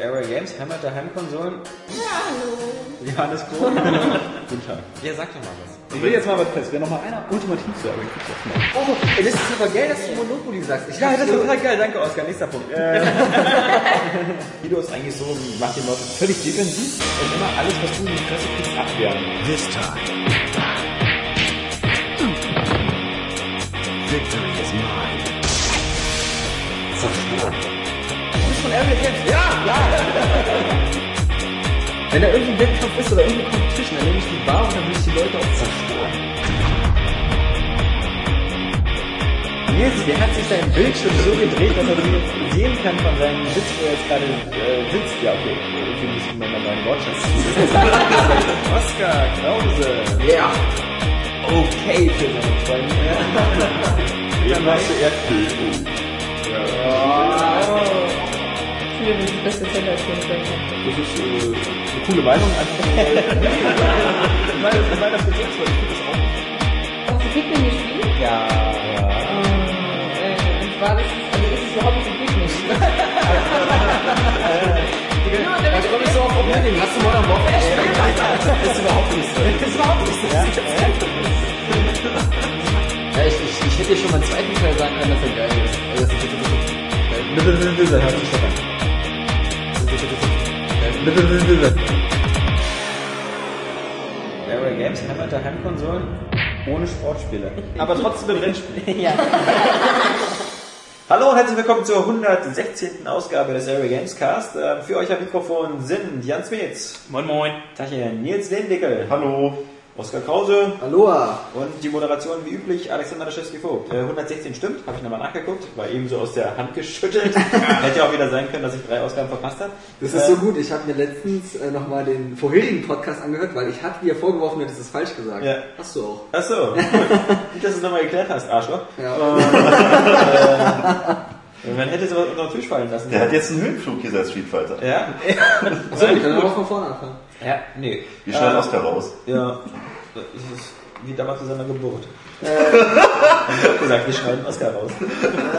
Area Games, Heimat der Heimkonsolen. Ja, hallo. Johannes Kroh. Guten Tag. Ja, sag doch mal was. Ich will jetzt mal was fest. Wenn noch mal einer ultimativ zu Area Games. Oh, ey, das ist aber geil, dass du Monopoly sagst. Ich Ja, das ist so- total geil. Danke, Oskar. Nächster Punkt. Äh, Guido ist eigentlich so, macht die Leute völlig defensiv und immer alles, was du in die Fresse kriegst, abwehren. This time. Victory is mine. Wenn da irgendein Wettkampf ist oder irgendeine Competition, dann nehme ich die Bar und dann will ich die Leute auch zerstören. Nils, der hat sich sein Bildschirm so gedreht, dass er sie sehen kann von seinem Sitz, wo er jetzt gerade äh, sitzt. Ja, okay. Für mich ist mein meinen Wortschatz. Oskar Krause. Ja. Okay für seine Freunde. Eben hast du Erdbeben. Das ist äh, eine coole Meinung. Einfach mal. ich meine, ich meine das selbst, weil ich finde das auch. Hast du Pikmin gespielt? Ja, ja. Äh, und zwar, das ist, also ist überhaupt nicht Pikmin. genau, da Da komme ich so auf Opening. Hast du Modern Warfare gespielt? Das ist überhaupt nicht so. Das ist überhaupt nicht so. Ja, ich, ich, ich hätte dir schon mal einen zweiten Teil sagen können, dass er geil ist. Also, das ist Dann hört sich doch an. Area Games, Heimat der Heimkonsolen, ohne Sportspiele. Aber trotzdem im Rennspiel. ja. Hallo und herzlich willkommen zur 116. Ausgabe des Area Games Cast. Ähm, Für euch am Mikrofon sind Jan Smets, Moin Moin. Tachchen, Nils Lehndickel, Hallo. Oskar Krause Aloha. und die Moderation wie üblich Alexander Laschewski-Vogt. Äh, 116 stimmt, habe ich nochmal nachgeguckt, war eben so aus der Hand geschüttelt. Hätte ja auch wieder sein können, dass ich drei Ausgaben verpasst habe. Das ist so gut. Ich habe mir letztens äh, nochmal den vorherigen Podcast angehört, weil ich hatte dir vorgeworfen, du hättest es falsch gesagt. Ja. Hast du auch. Achso, gut, dass du es nochmal geklärt hast, Arschloch. Ja. Man hätte sowas unter den Tisch fallen lassen. Der hat jetzt einen Höhenflug hier seit Street Fighter. Ja? So, wir können aber von vorne anfangen. Ja, nee. Wie schnell Ähm, Oscar raus. Ja, das ist wie damals zu seiner Geburt. Äh, hab ich auch gesagt, wir schneiden Oscar raus.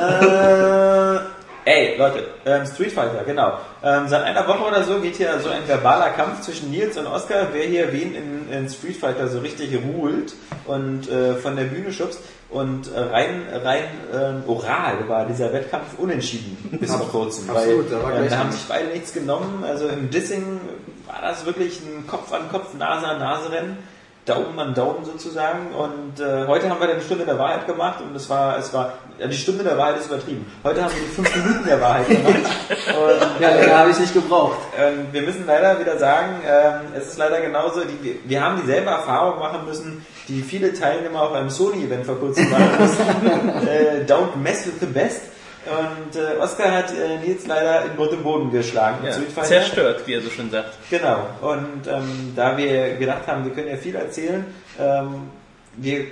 Äh, ey, Leute, ähm, Street Fighter, genau. Ähm, seit einer Woche oder so geht hier so ein verbaler Kampf zwischen Nils und Oscar, wer hier wen in, in Street Fighter so richtig ruht und äh, von der Bühne schubst. Und äh, rein, rein ähm, oral war dieser Wettkampf unentschieden bis vor kurzem. absolut, weil, da war gleich da haben sich beide nichts genommen. Also im Dissing war das wirklich ein Kopf an Kopf, Nase an Nase Rennen. Daumen an Daumen sozusagen. Und äh, heute haben wir dann die Stunde der Wahrheit gemacht und es war, es war, ja, die Stunde der Wahrheit ist übertrieben. Heute haben wir die fünf Minuten der Wahrheit gemacht. Und, Ja, länger habe ich nicht gebraucht. ähm, wir müssen leider wieder sagen, ähm, es ist leider genauso, die, wir- wir haben dieselbe Erfahrung machen müssen, die viele Teilnehmer auf einem Sony-Event vor kurzem machen mussten. äh, don't mess with the best. Und äh, Oscar hat äh, Nils leider in Grund und Boden geschlagen. Ja, zerstört, wie er so schön sagt. Genau. Und ähm, da wir gedacht haben, wir können ja viel erzählen, ähm, wir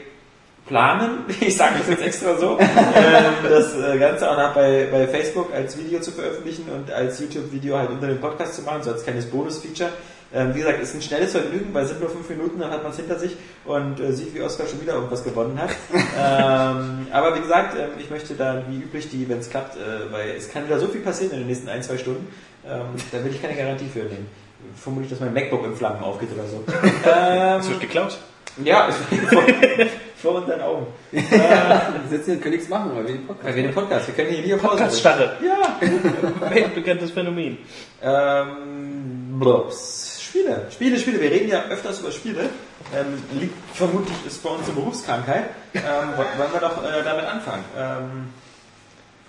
planen, ich sage das jetzt extra so, ähm, das äh, Ganze auch noch bei, bei Facebook als Video zu veröffentlichen und als YouTube-Video halt unter dem Podcast zu machen, so als kleines Bonus-Feature. Ähm, wie gesagt, ist ein schnelles Vergnügen, weil es sind nur fünf Minuten, dann hat man es hinter sich und äh, sieht, wie Oskar schon wieder irgendwas gewonnen hat. ähm, aber wie gesagt, ähm, ich möchte da wie üblich die, wenn es klappt, äh, weil es kann wieder so viel passieren in den nächsten ein, zwei Stunden, ähm, da will ich keine Garantie für nehmen. Vermutlich, dass mein MacBook in Flammen aufgeht oder so. Es wird ähm, geklaut. ja, vor, vor unseren Augen. Wir sitzen hier und können nichts machen, weil wir den Podcast Weil wir den Podcast, wir können hier Video Pause Podcast-Starre. Ja. Weltbekanntes Phänomen. Ähm, bloß. Spiele, Spiele, Spiele. Wir reden ja öfters über Spiele. Ähm, liegt vermutlich ist bei uns eine Berufskrankheit. Ähm, wo- wollen wir doch äh, damit anfangen. Ähm,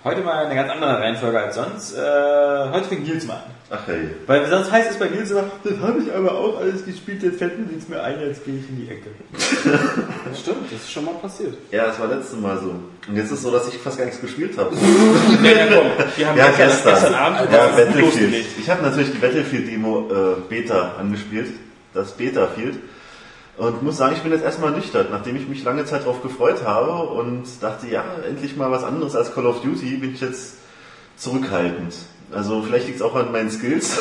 heute mal eine ganz andere Reihenfolge als sonst. Äh, heute fängt Nils mal an. Ach hey. Weil sonst heißt es bei Nils immer, das habe ich aber auch alles gespielt, jetzt fällt mir nichts mehr ein, jetzt gehe ich in die Ecke. Stimmt, das ist schon mal passiert. Ja, das war letztes Mal so. Und jetzt ist es so, dass ich fast gar nichts gespielt habe. Ja, ja, komm. Wir haben Ja, gestern, gestern. Abend Ja, das Battlefield. losgelegt. Ich habe natürlich die Battlefield-Demo äh, Beta angespielt. Das Beta-Field. Und muss sagen, ich bin jetzt erstmal nüchtern, nachdem ich mich lange Zeit darauf gefreut habe und dachte, ja, endlich mal was anderes als Call of Duty, bin ich jetzt zurückhaltend. Also vielleicht liegt es auch an meinen Skills.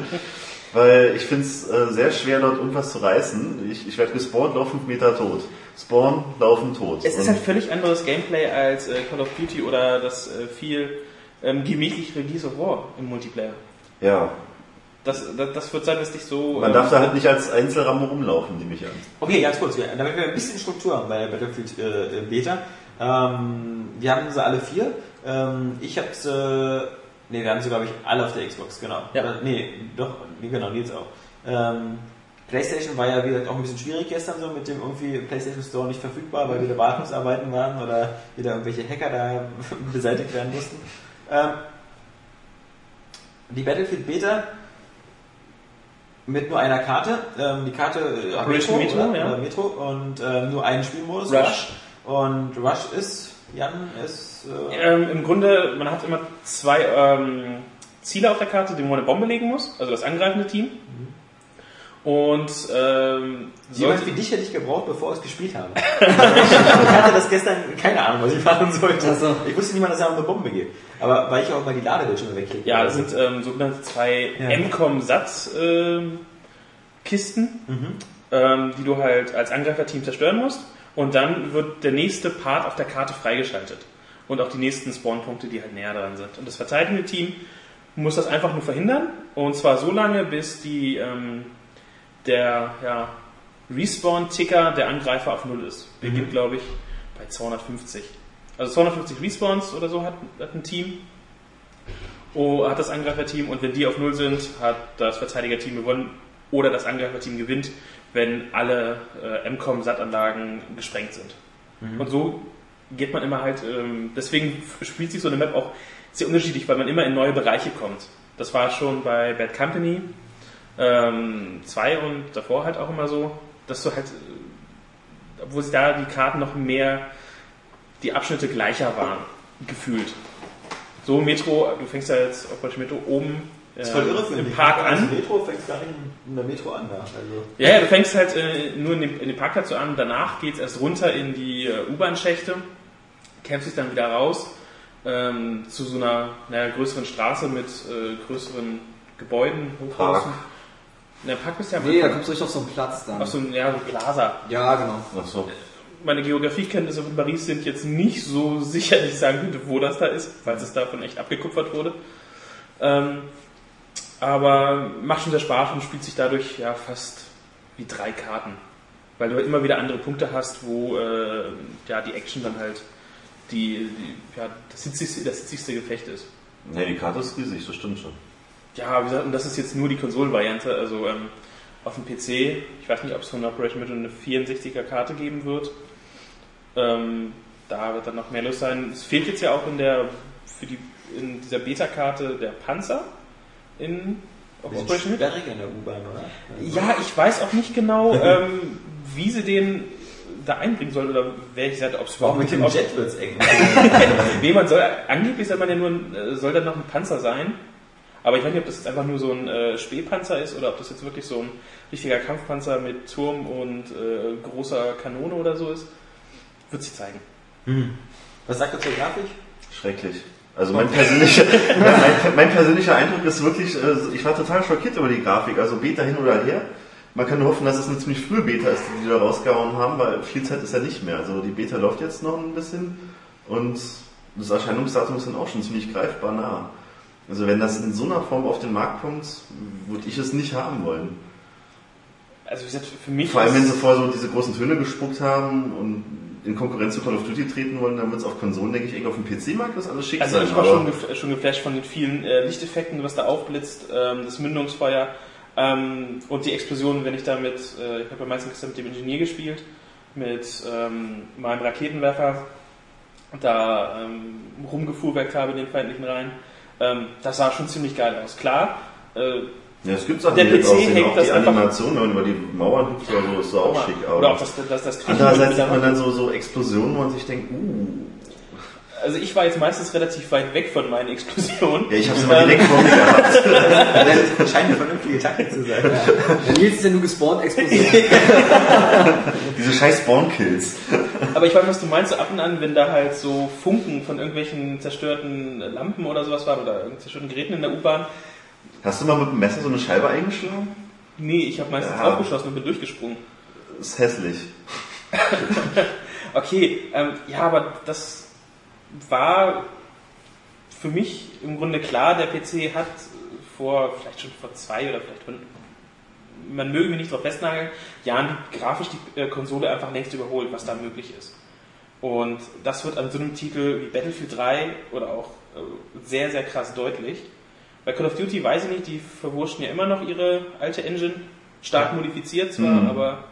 Weil ich finde es äh, sehr schwer, dort irgendwas zu reißen. Ich, ich werde gespawnt, laufe 5 Meter tot. Spawn, laufen tot. Es ist halt völlig anderes Gameplay als äh, Call of Duty oder das äh, viel ähm, gemächlich Gears of War im Multiplayer. Ja, Das, das, das wird sein, dass dich so. man ähm, darf da halt nicht als Einzelrambo rumlaufen, nehme ich an. Okay, ganz kurz, wir- damit wir ein bisschen Struktur haben bei der Battlefield äh, Beta. Ähm, wir haben sie alle vier. Ähm, ich habe sie, nee, wir haben sie glaube ich alle auf der Xbox, genau. Ja. Oder, nee, doch, nee, genau, Nils auch. Ähm, PlayStation war ja wie gesagt auch ein bisschen schwierig gestern so mit dem irgendwie PlayStation Store nicht verfügbar, weil wieder Wartungsarbeiten waren oder wieder irgendwelche Hacker da beseitigt werden mussten. Ähm, die Battlefield Beta mit nur einer Karte. Ähm, die Karte äh, Metro, oder, ja. oder Metro und ähm, nur einen Spielmodus. Rush. Und Rush ist, Jan, ist. Äh, Ähm, Im Grunde, man hat immer zwei ähm, Ziele auf der Karte, die man eine Bombe legen muss, also das angreifende Team. Und ähm, Jemand wie dich hätte ich gebraucht, bevor ich es gespielt habe. ich hatte das gestern, keine Ahnung, was ich machen sollte. Ach so. Ich wusste nicht mal, dass es um eine Bombe geht. Aber weil ich auch mal die Ladebildschirme wegklicke. ja, das sind ähm, sogenannte zwei Ja. MCOM-Satz-Kisten, ähm, die du halt als Angreiferteam zerstören musst. Und dann wird der nächste Part auf der Karte freigeschaltet. Und auch die nächsten Spawnpunkte, die halt näher dran sind. Und das verteidigende Team muss das einfach nur verhindern. Und zwar so lange, bis die, ähm, der ja, Respawn-Ticker der Angreifer auf Null ist. Beginnt, glaube ich, bei 250. Also 250 Respawns oder so hat, hat ein Team. Oh, hat das Angreiferteam und wenn die auf Null sind, hat das Verteidigerteam gewonnen oder das Angreiferteam gewinnt, wenn alle äh, MCOM-SAT-Anlagen gesprengt sind. Und so geht man immer halt, ähm, deswegen spielt sich so eine Map auch sehr unterschiedlich, weil man immer in neue Bereiche kommt. Das war schon bei Bad Company 2 und davor halt auch immer so, dass du halt, obwohl sich da die Karten noch mehr, die Abschnitte gleicher waren, gefühlt. So Metro, du fängst ja jetzt auf Operation Metro oben Das ist voll irre äh, für im. Park Also an. Metro fängt gar nicht in der Metro an. Ja. Also, Ja, ja, du fängst halt äh, nur in dem, in dem Parkplatz so an, danach geht's erst runter in die äh, U-Bahn-Schächte, kämpfst dich dann wieder raus ähm, zu so einer naja, größeren Straße mit äh, größeren Gebäuden, Hochhausen. Der Park bist ja Nee, da kommst du richtig auf so einen Platz dann. auf so ein ja, so Plaza. Ja, genau. Ach so. Meine Geografiekenntnisse von Paris sind jetzt nicht so sicher, dass ich sagen könnte, wo das da ist, falls es davon echt abgekupfert wurde. Ähm, aber macht schon sehr Spaß und spielt sich dadurch ja fast wie drei Karten. Weil du halt immer wieder andere Punkte hast, wo äh, ja, die Action dann halt die, die, ja, das, hitzigste, das hitzigste Gefecht ist. Nee, die Karte ist riesig, das stimmt schon. Ja, wie gesagt, und das ist jetzt nur die Konsolenvariante, also ähm, auf dem PC. Ich weiß nicht, ob es von Operation Metro eine 64er Karte geben wird. Ähm, da wird dann noch mehr los sein. Es fehlt jetzt ja auch in der für die in dieser Beta-Karte der Panzer in Operation sperrig in der U-Bahn, oder? Ja, ich weiß auch nicht genau, ähm, wie sie den da einbringen soll oder welche Seite, ob es Auch überhaupt mit dem Jet wird's eng. Nee, man soll, angeblich soll man ja nur, äh, soll dann noch ein Panzer sein. Aber ich weiß nicht, ob das jetzt einfach nur so ein äh, Spähpanzer ist oder ob das jetzt wirklich so ein richtiger Kampfpanzer mit Turm und äh, großer Kanone oder so ist. Wird sich zeigen. Was sagt er zur Grafik? Schrecklich. Also mein persönlicher, mein persönlicher Eindruck ist wirklich, äh, ich war total schockiert über die Grafik. Also Beta hin oder her. Man kann nur hoffen, dass es eine ziemlich frühe Beta ist, die die da rausgehauen haben, weil viel Zeit ist ja nicht mehr. Also die Beta läuft jetzt noch ein bisschen und das Erscheinungsdatum ist dann auch schon ziemlich greifbar nah. Also wenn das in so einer Form auf den Markt kommt, würde ich es nicht haben wollen. Also wie gesagt, für mich Vor allem, wenn sie vorher so diese großen Töne gespuckt haben und in Konkurrenz zu Call of Duty treten wollen, dann wird es auf Konsolen, denke ich, auf dem PC-Markt das alles schick Also sein. ich war schon, gef schon geflasht von den vielen äh, Lichteffekten, was da aufblitzt, ähm, das Mündungsfeuer ähm, und die Explosionen, wenn ich da mit, äh, ich habe ja meistens mit dem Ingenieur gespielt, mit ähm, meinem Raketenwerfer da ähm, rumgefuhrwerkt habe in den feindlichen Reihen. Ähm, das sah schon ziemlich geil aus. Klar, äh, Ja, es gibt Sachen, Der PC aussehen. hängt auch das die Animation, wenn man über die Mauern hüpft oder so, ist so auch schick. oder auch das, das, das Andererseits hat man dann so, so Explosionen, wo man sich denkt, uh, Also ich war jetzt meistens relativ weit weg von meinen Explosionen. ja, ich habe es immer direkt vor mir gehabt. Das scheint eine vernünftige Taktik zu sein. Der Nils ist ja nur gespawnt, explodiert. Diese scheiß Spawn-Kills. Aber ich weiß, was du meinst, so ab und an, wenn da halt so Funken von irgendwelchen zerstörten Lampen oder sowas waren oder irgendwelchen zerstörten Geräten in der U-Bahn. Hast du mal mit dem Messer so eine Scheibe eingeschlagen? Nee, ich habe meistens Ja. aufgeschossen und bin durchgesprungen. Das ist hässlich. Okay, ähm, ja, aber das war für mich im Grunde klar, der PC hat vor, vielleicht schon vor zwei oder vielleicht von, man möge mich nicht darauf festnageln, Jahren grafisch die äh, Konsole einfach längst überholt, was da möglich ist. Und das wird an so einem Titel wie Battlefield 3 oder auch äh, sehr, sehr krass deutlich. Bei Call of Duty weiß ich nicht, die verwurschen ja immer noch ihre alte Engine, stark modifiziert zwar, Mhm. aber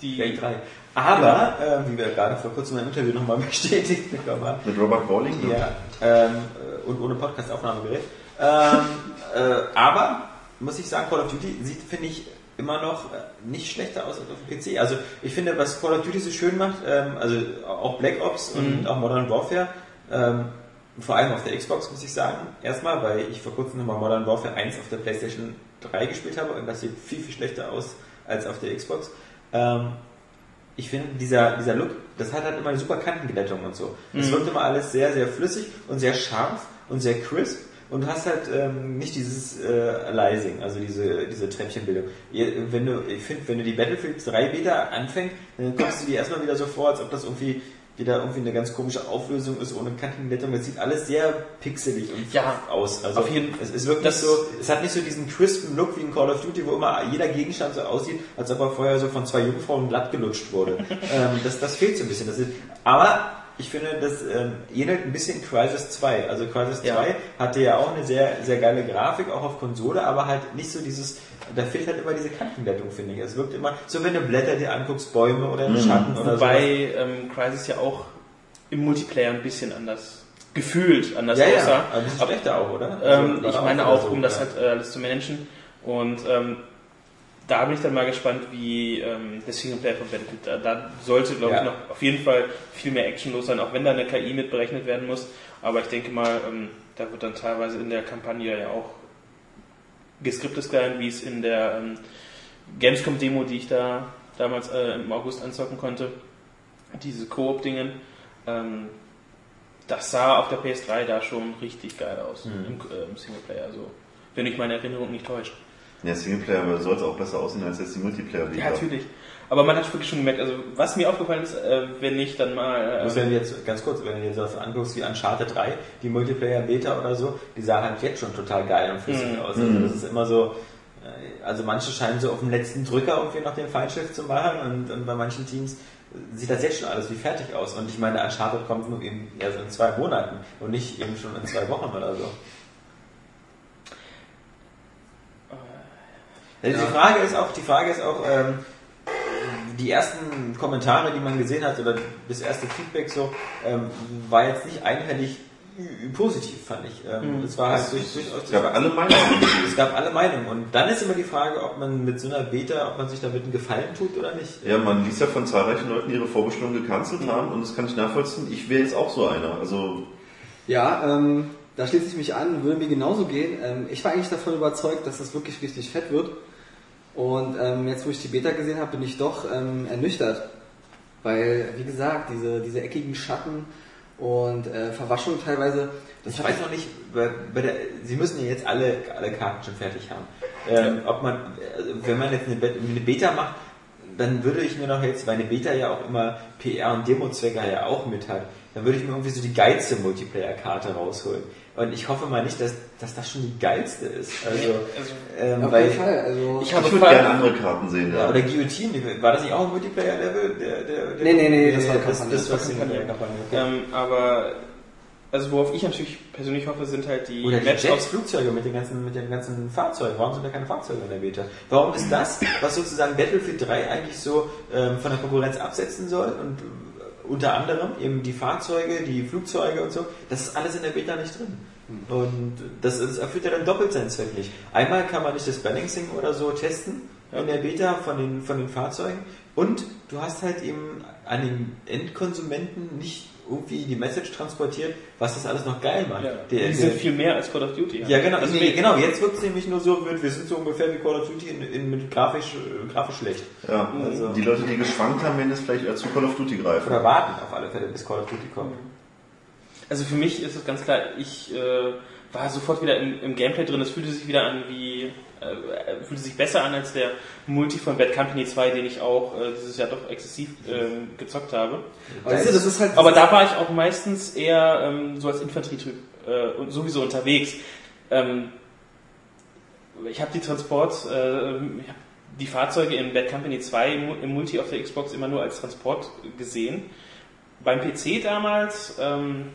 die... Play 3. Aber, äh, wie wir gerade vor kurzem im Interview nochmal bestätigt bekommen haben, Mit Robert Bowling? ja, ähm, äh, und ohne Podcast-Aufnahmegerät. Ähm, äh, aber, muss ich sagen, Call of Duty sieht, finde ich, immer noch äh, nicht schlechter aus als auf dem PC. Also ich finde, was Call of Duty so schön macht, ähm, also auch Black Ops und auch Modern Warfare, ähm, vor allem auf der Xbox muss ich sagen, erstmal, weil ich vor kurzem nochmal Modern Warfare 1 auf der PlayStation 3 gespielt habe und das sieht viel, viel schlechter aus als auf der Xbox. Ähm, ich finde, dieser, dieser Look, das hat halt immer eine super Kantenglättung und so. Es wirkt immer alles sehr, sehr flüssig und sehr scharf und sehr crisp. Und du hast halt ähm, nicht dieses äh, Aliasing, also diese, diese Treppchenbildung. Wenn du, ich finde, wenn du die Battlefield 3 Beta anfängst, dann kommst du dir erstmal wieder so vor, als ob das irgendwie wieder irgendwie eine ganz komische Auflösung ist ohne Kantenglättung. Das sieht alles sehr pixelig und Ja, aus. Also auf jeden- es ist wirklich das- so, es hat nicht so diesen crispen Look wie in Call of Duty, wo immer jeder Gegenstand so aussieht, als ob er vorher so von zwei Jungfrauen glatt gelutscht wurde. ähm, das, das fehlt so ein bisschen. Ist, aber ich finde, das ähm, ähnelt ein bisschen Crisis 2. Also Crisis Ja. 2 hatte ja auch eine sehr, sehr geile Grafik, auch auf Konsole, aber halt nicht so dieses, da fehlt halt immer diese Kantenglättung, finde ich. Es wirkt immer, so wenn du Blätter dir anguckst, Bäume oder einen Schatten oder so. Wobei ähm, Crysis ja auch im Multiplayer ein bisschen anders, gefühlt anders Ja, ja, aussah. aber ein bisschen schlechter auch, oder? Ähm, Also, war ich meine wieder auch, so, um das ja. halt äh, alles zu managen. Und ähm, da bin ich dann mal gespannt, wie ähm, der Singleplayer von Battlefield, da, da sollte, glaube Ja. ich, noch auf jeden Fall viel mehr Action los sein, auch wenn da eine KI mit berechnet werden muss. Aber ich denke mal, ähm, da wird dann teilweise in der Kampagne ja auch geskriptet sein, wie es in der ähm, Gamescom-Demo, die ich da damals äh, im August anzocken konnte, diese Koop-Dingen, ähm, das sah auf der PS3 da schon richtig geil aus Mhm. im, äh, im Singleplayer, so. Wenn mich meine Erinnerung nicht täuscht. Ja, Singleplayer sollte auch besser aussehen als jetzt die multiplayer Ja, natürlich. Aber man hat wirklich schon gemerkt, also was mir aufgefallen ist, äh, wenn ich dann mal. Muss Äh, wenn du jetzt, ganz kurz, wenn du dir das anguckst wie Uncharted 3, die Multiplayer-Beta oder so, die sah halt jetzt schon total geil und flüssig Mhm. aus. Also das ist immer so, äh, also manche scheinen so auf dem letzten Drücker irgendwie noch den Feindschiff zu machen und, und bei manchen Teams sieht das jetzt schon alles wie fertig aus. Und ich meine, Uncharted kommt nur eben erst in zwei Monaten und nicht eben schon in zwei Wochen oder so. Also Die Frage ist auch, die Frage ist auch, ähm, die ersten Kommentare, die man gesehen hat, oder das erste Feedback so, ähm, war jetzt nicht einhellig positiv, fand ich. Ähm, Es war halt durch, durchaus. Es gab alle Meinungen. es gab alle Meinungen. Und dann ist immer die Frage, ob man mit so einer Beta, ob man sich damit einen Gefallen tut oder nicht. Ja, man liest ja von zahlreichen Leuten, die ihre Vorbestellung gecancelt haben und das kann ich nachvollziehen. Ich wäre jetzt auch so einer. Also, Ja, ähm, da schließe ich mich an, würde mir genauso gehen. Ähm, ich war eigentlich davon überzeugt, dass das wirklich richtig fett wird. Und ähm, jetzt, wo ich die Beta gesehen habe, bin ich doch ähm, ernüchtert. Weil, wie gesagt, diese, diese eckigen Schatten und äh, Verwaschung teilweise, das Ich weiß noch nicht, bei, bei der, Sie müssen ja jetzt alle, alle Karten schon fertig haben. Ähm, Ob man, also wenn man jetzt eine, eine Beta macht, dann würde ich mir noch jetzt, weil eine Beta ja auch immer PR und Demo-Zwecke ja auch mit hat, dann würde ich mir irgendwie so die geilste Multiplayer-Karte rausholen. Und ich hoffe mal nicht, dass, dass das schon die geilste ist. Also, also, ähm, auf weil, jeden Fall. Also, ich ich habe würde gerne andere Karten sehen. ja, Ja. oder Guillotine, war das nicht auch ein Multiplayer-Level? Der, der, der, Nee, nee, nee, das war das, Kampagne. das, war Das war Kampagne. Kampagne. Okay. ähm, aber also worauf ich natürlich persönlich hoffe, sind halt die Oder die Maps Jets, Flugzeuge mit den ganzen, mit den ganzen Fahrzeugen. Warum sind da keine Fahrzeuge in der Beta? Warum ist das, was sozusagen Battlefield 3 eigentlich so ähm, von der Konkurrenz absetzen soll und unter anderem eben die Fahrzeuge, die Flugzeuge und so, das ist alles in der Beta nicht drin. Und das, das erfüllt ja dann doppelt seinen Zweck nicht. Einmal kann man nicht das Balancing oder so testen in der Beta von den, von den Fahrzeugen und du hast halt eben an den Endkonsumenten nicht irgendwie die Message transportiert, was das alles noch geil macht. ja, Der- die sind der- viel mehr als Call of Duty. ja, genau. Also nee, wir- genau. Jetzt wirkt es nämlich nur so, wir wir sind so ungefähr wie Call of Duty in, in, mit grafisch, äh, grafisch schlecht. Ja. Also- die Leute, die geschwankt haben, werden jetzt vielleicht eher zu Call of Duty greifen. Oder warten auf alle Fälle, bis Call of Duty kommt. Also für mich ist es ganz klar, ich äh, war sofort wieder im, im Gameplay drin. Es fühlte sich wieder an wie, äh, fühlte sich besser an als der Multi von Bad Company 2, den ich auch äh, dieses Jahr doch exzessiv ähm, gezockt habe. du, das ist halt. Aber da war ich auch meistens eher ähm, so als Infanterietyp äh, sowieso unterwegs. Ähm, ich habe die Transport, äh, ich hab die Fahrzeuge in Bad Company 2 im, im Multi auf der Xbox immer nur als Transport gesehen. Beim PC damals, ähm,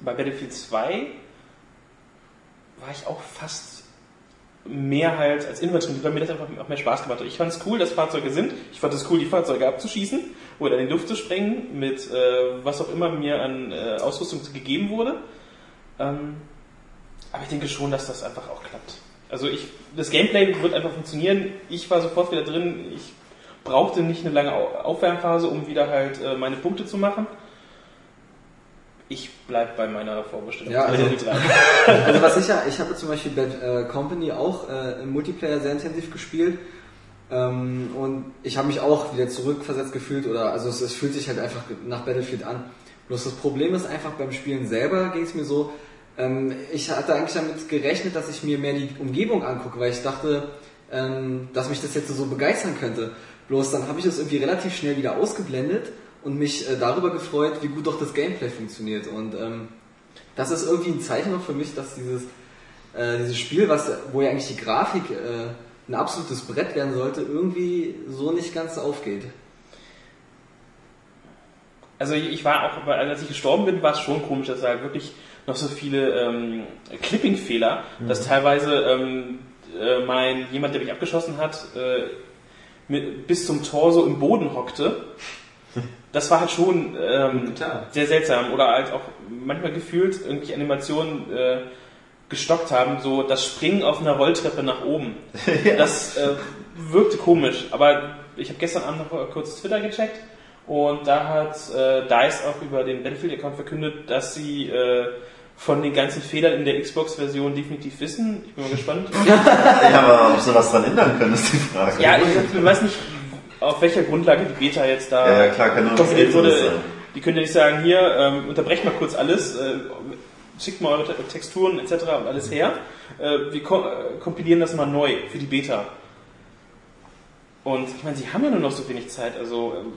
bei Battlefield 2, war ich auch fast mehr halt als Infanterie, weil mir das einfach auch mehr Spaß gemacht hat. Ich fand es cool, dass Fahrzeuge sind. Ich fand es cool, die Fahrzeuge abzuschießen oder in die Luft zu sprengen mit äh, was auch immer mir an äh, Ausrüstung gegeben wurde. Ähm, aber ich denke schon, dass das einfach auch klappt. Also ich, das Gameplay wird einfach funktionieren. Ich war sofort wieder drin. Ich brauchte nicht eine lange Au- Aufwärmphase, um wieder halt äh, meine Punkte zu machen. Ich bleib bei meiner Vorbestellung. Ja, also- 3. Also was ich ja, ich habe zum Beispiel Bad äh, Company auch äh, im Multiplayer sehr intensiv gespielt ähm, und ich habe mich auch wieder zurückversetzt gefühlt oder also es, es fühlt sich halt einfach nach Battlefield an. Bloß das Problem ist einfach beim Spielen selber ging es mir so, ähm, ich hatte eigentlich damit gerechnet, dass ich mir mehr die Umgebung angucke, weil ich dachte, ähm, dass mich das jetzt so begeistern könnte. Bloß dann habe ich das irgendwie relativ schnell wieder ausgeblendet und mich äh, darüber gefreut, wie gut doch das Gameplay funktioniert und ähm, das ist irgendwie ein Zeichen noch für mich, dass dieses, äh, dieses Spiel, was, wo ja eigentlich die Grafik äh, ein absolutes Brett werden sollte, irgendwie so nicht ganz aufgeht. Also ich war auch, weil als ich gestorben bin, war es schon komisch, dass da halt wirklich noch so viele ähm, Clipping-Fehler, dass teilweise ähm, äh, mein jemand, der mich abgeschossen hat, äh, mit, bis zum Tor so im Boden hockte. Das war halt schon ähm, sehr seltsam oder halt auch manchmal gefühlt irgendwelche Animationen äh, gestockt haben, so das Springen auf einer Rolltreppe nach oben. Das äh, wirkte komisch, aber ich habe gestern Abend noch kurz Twitter gecheckt und da hat äh, DICE auch über den Battlefield-Account verkündet, dass sie äh, von den ganzen Fehlern in der Xbox-Version definitiv wissen. Ich bin mal gespannt. Ja, aber ob sie was dran ändern können, ist die Frage. ja, ich, ich weiß nicht, auf welcher Grundlage die Beta jetzt da Ja, ja, klar, kann kompiliert wurde. Sein. Die können ja nicht sagen, hier, ähm, unterbrecht mal kurz alles, äh, schickt mal eure Te- Texturen etc. und alles her. Äh, wir ko äh, kompilieren das mal neu für die Beta. Und ich meine, sie haben ja nur noch so wenig Zeit, also ähm,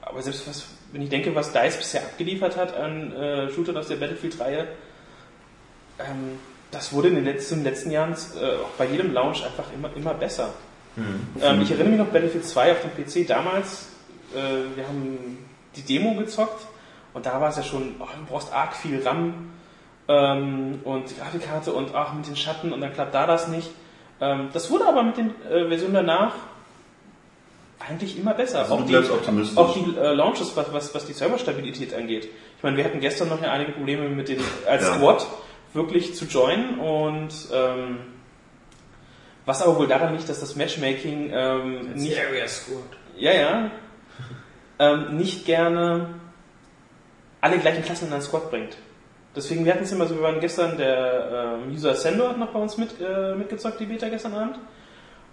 aber selbst was, wenn ich denke, was DICE bisher abgeliefert hat an äh, Shootern aus der Battlefield-Reihe, ähm, das wurde in den letzten, in den letzten Jahren äh, auch bei jedem Launch einfach immer, immer besser. Ähm, ich erinnere mich noch Battlefield 2 auf dem PC damals, äh, wir haben die Demo gezockt und da war es ja schon, oh, du brauchst arg viel RAM ähm, und die Grafikkarte und ach, mit den Schatten und dann klappt da das nicht. Ähm, das wurde aber mit den äh, Versionen danach eigentlich immer besser. Also du die, auch die äh, Launches, was, was, was die Serverstabilität angeht. Ich meine, wir hatten gestern noch ja einige Probleme mit den als Ja. Squad wirklich zu joinen und ähm, was aber wohl daran liegt, dass das Matchmaking ähm, nicht Area Squad. ja, ja. Ähm, nicht gerne alle gleichen Klassen in einen Squad bringt. Deswegen, wir hatten es immer so, wir waren gestern, der ähm, User Sendo hat noch bei uns mit, äh, mitgezockt, die Beta gestern Abend.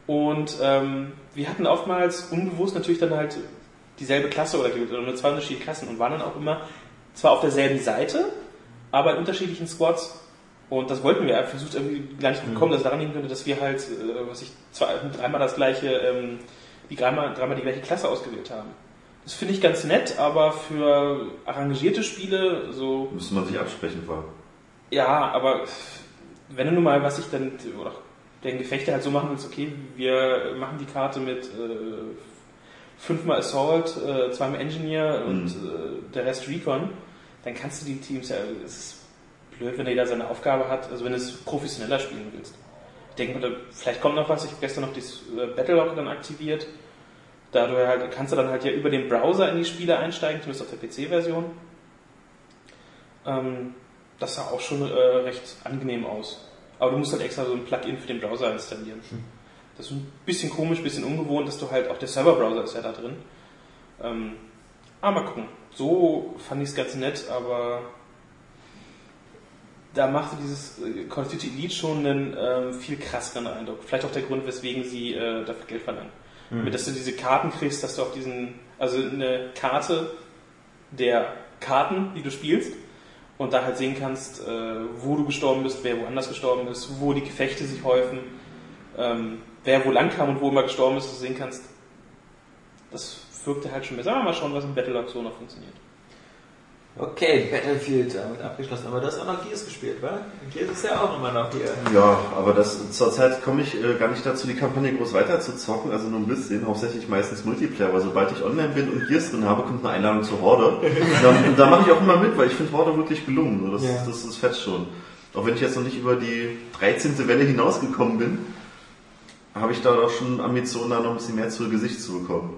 Und ähm, wir hatten oftmals unbewusst natürlich dann halt dieselbe Klasse oder, oder nur zwei unterschiedliche Klassen und waren dann auch immer zwar auf derselben Seite, aber in unterschiedlichen Squads. Und das wollten wir, er versucht irgendwie gar nicht bekommen, dass es daran liegen könnte, dass wir halt, äh, was ich, zwei, dreimal das gleiche, ähm, die dreimal, dreimal die gleiche Klasse ausgewählt haben. Das finde ich ganz nett, aber für arrangierte Spiele, so, Müsste man sich absprechen vorher. ja, aber wenn du nun mal, was ich dann, oder den Gefechte halt so machen willst, okay, wir machen die Karte mit äh, fünfmal Assault, äh, zweimal Engineer und äh, der Rest Recon, dann kannst du die Teams ja, es ist blöd, wenn jeder seine Aufgabe hat, also wenn du es professioneller spielen willst. Ich denke mal, vielleicht kommt noch was, ich habe gestern noch das äh, Battlelog dann aktiviert. Da du halt, kannst du dann halt ja über den Browser in die Spiele einsteigen, zumindest auf der PC-Version. Ähm, das sah auch schon äh, recht angenehm aus. Aber du musst halt extra so ein Plugin für den Browser installieren. Das ist ein bisschen komisch, ein bisschen ungewohnt, dass du halt auch der Serverbrowser ist ja da drin. Ähm, aber mal gucken. So fand ich es ganz nett, aber da machte dieses Call of Duty Elite schon einen ähm, viel krasseren Eindruck. Vielleicht auch der Grund, weswegen sie äh, dafür Geld verlangen. Damit, dass du diese Karten kriegst, dass du auf diesen, also eine Karte der Karten, die du spielst, und da halt sehen kannst, äh, wo du gestorben bist, wer woanders gestorben ist, wo die Gefechte sich häufen, ähm, wer wo lang kam und wo immer gestorben ist, dass du sehen kannst. Das wirkte halt schon besser. Aber mal schauen, was im Battlelog so noch funktioniert. Okay, Battlefield damit abgeschlossen. Aber du hast auch noch Gears gespielt, wa? Gears ist ja auch immer noch hier. Ja, aber das zurzeit komme ich äh, gar nicht dazu, die Kampagne groß weiter zu zocken, also nur ein bisschen, hauptsächlich meistens Multiplayer, weil sobald ich online bin und Gears drin habe, kommt eine Einladung zur Horde. Dann, da mache ich auch immer mit, weil ich finde Horde wirklich gelungen. So, Das, Ja. das ist fett schon. Auch wenn ich jetzt noch nicht über die 13. Welle hinausgekommen bin, habe ich da doch schon Ambitionen, da noch ein bisschen mehr zu Gesicht zu bekommen.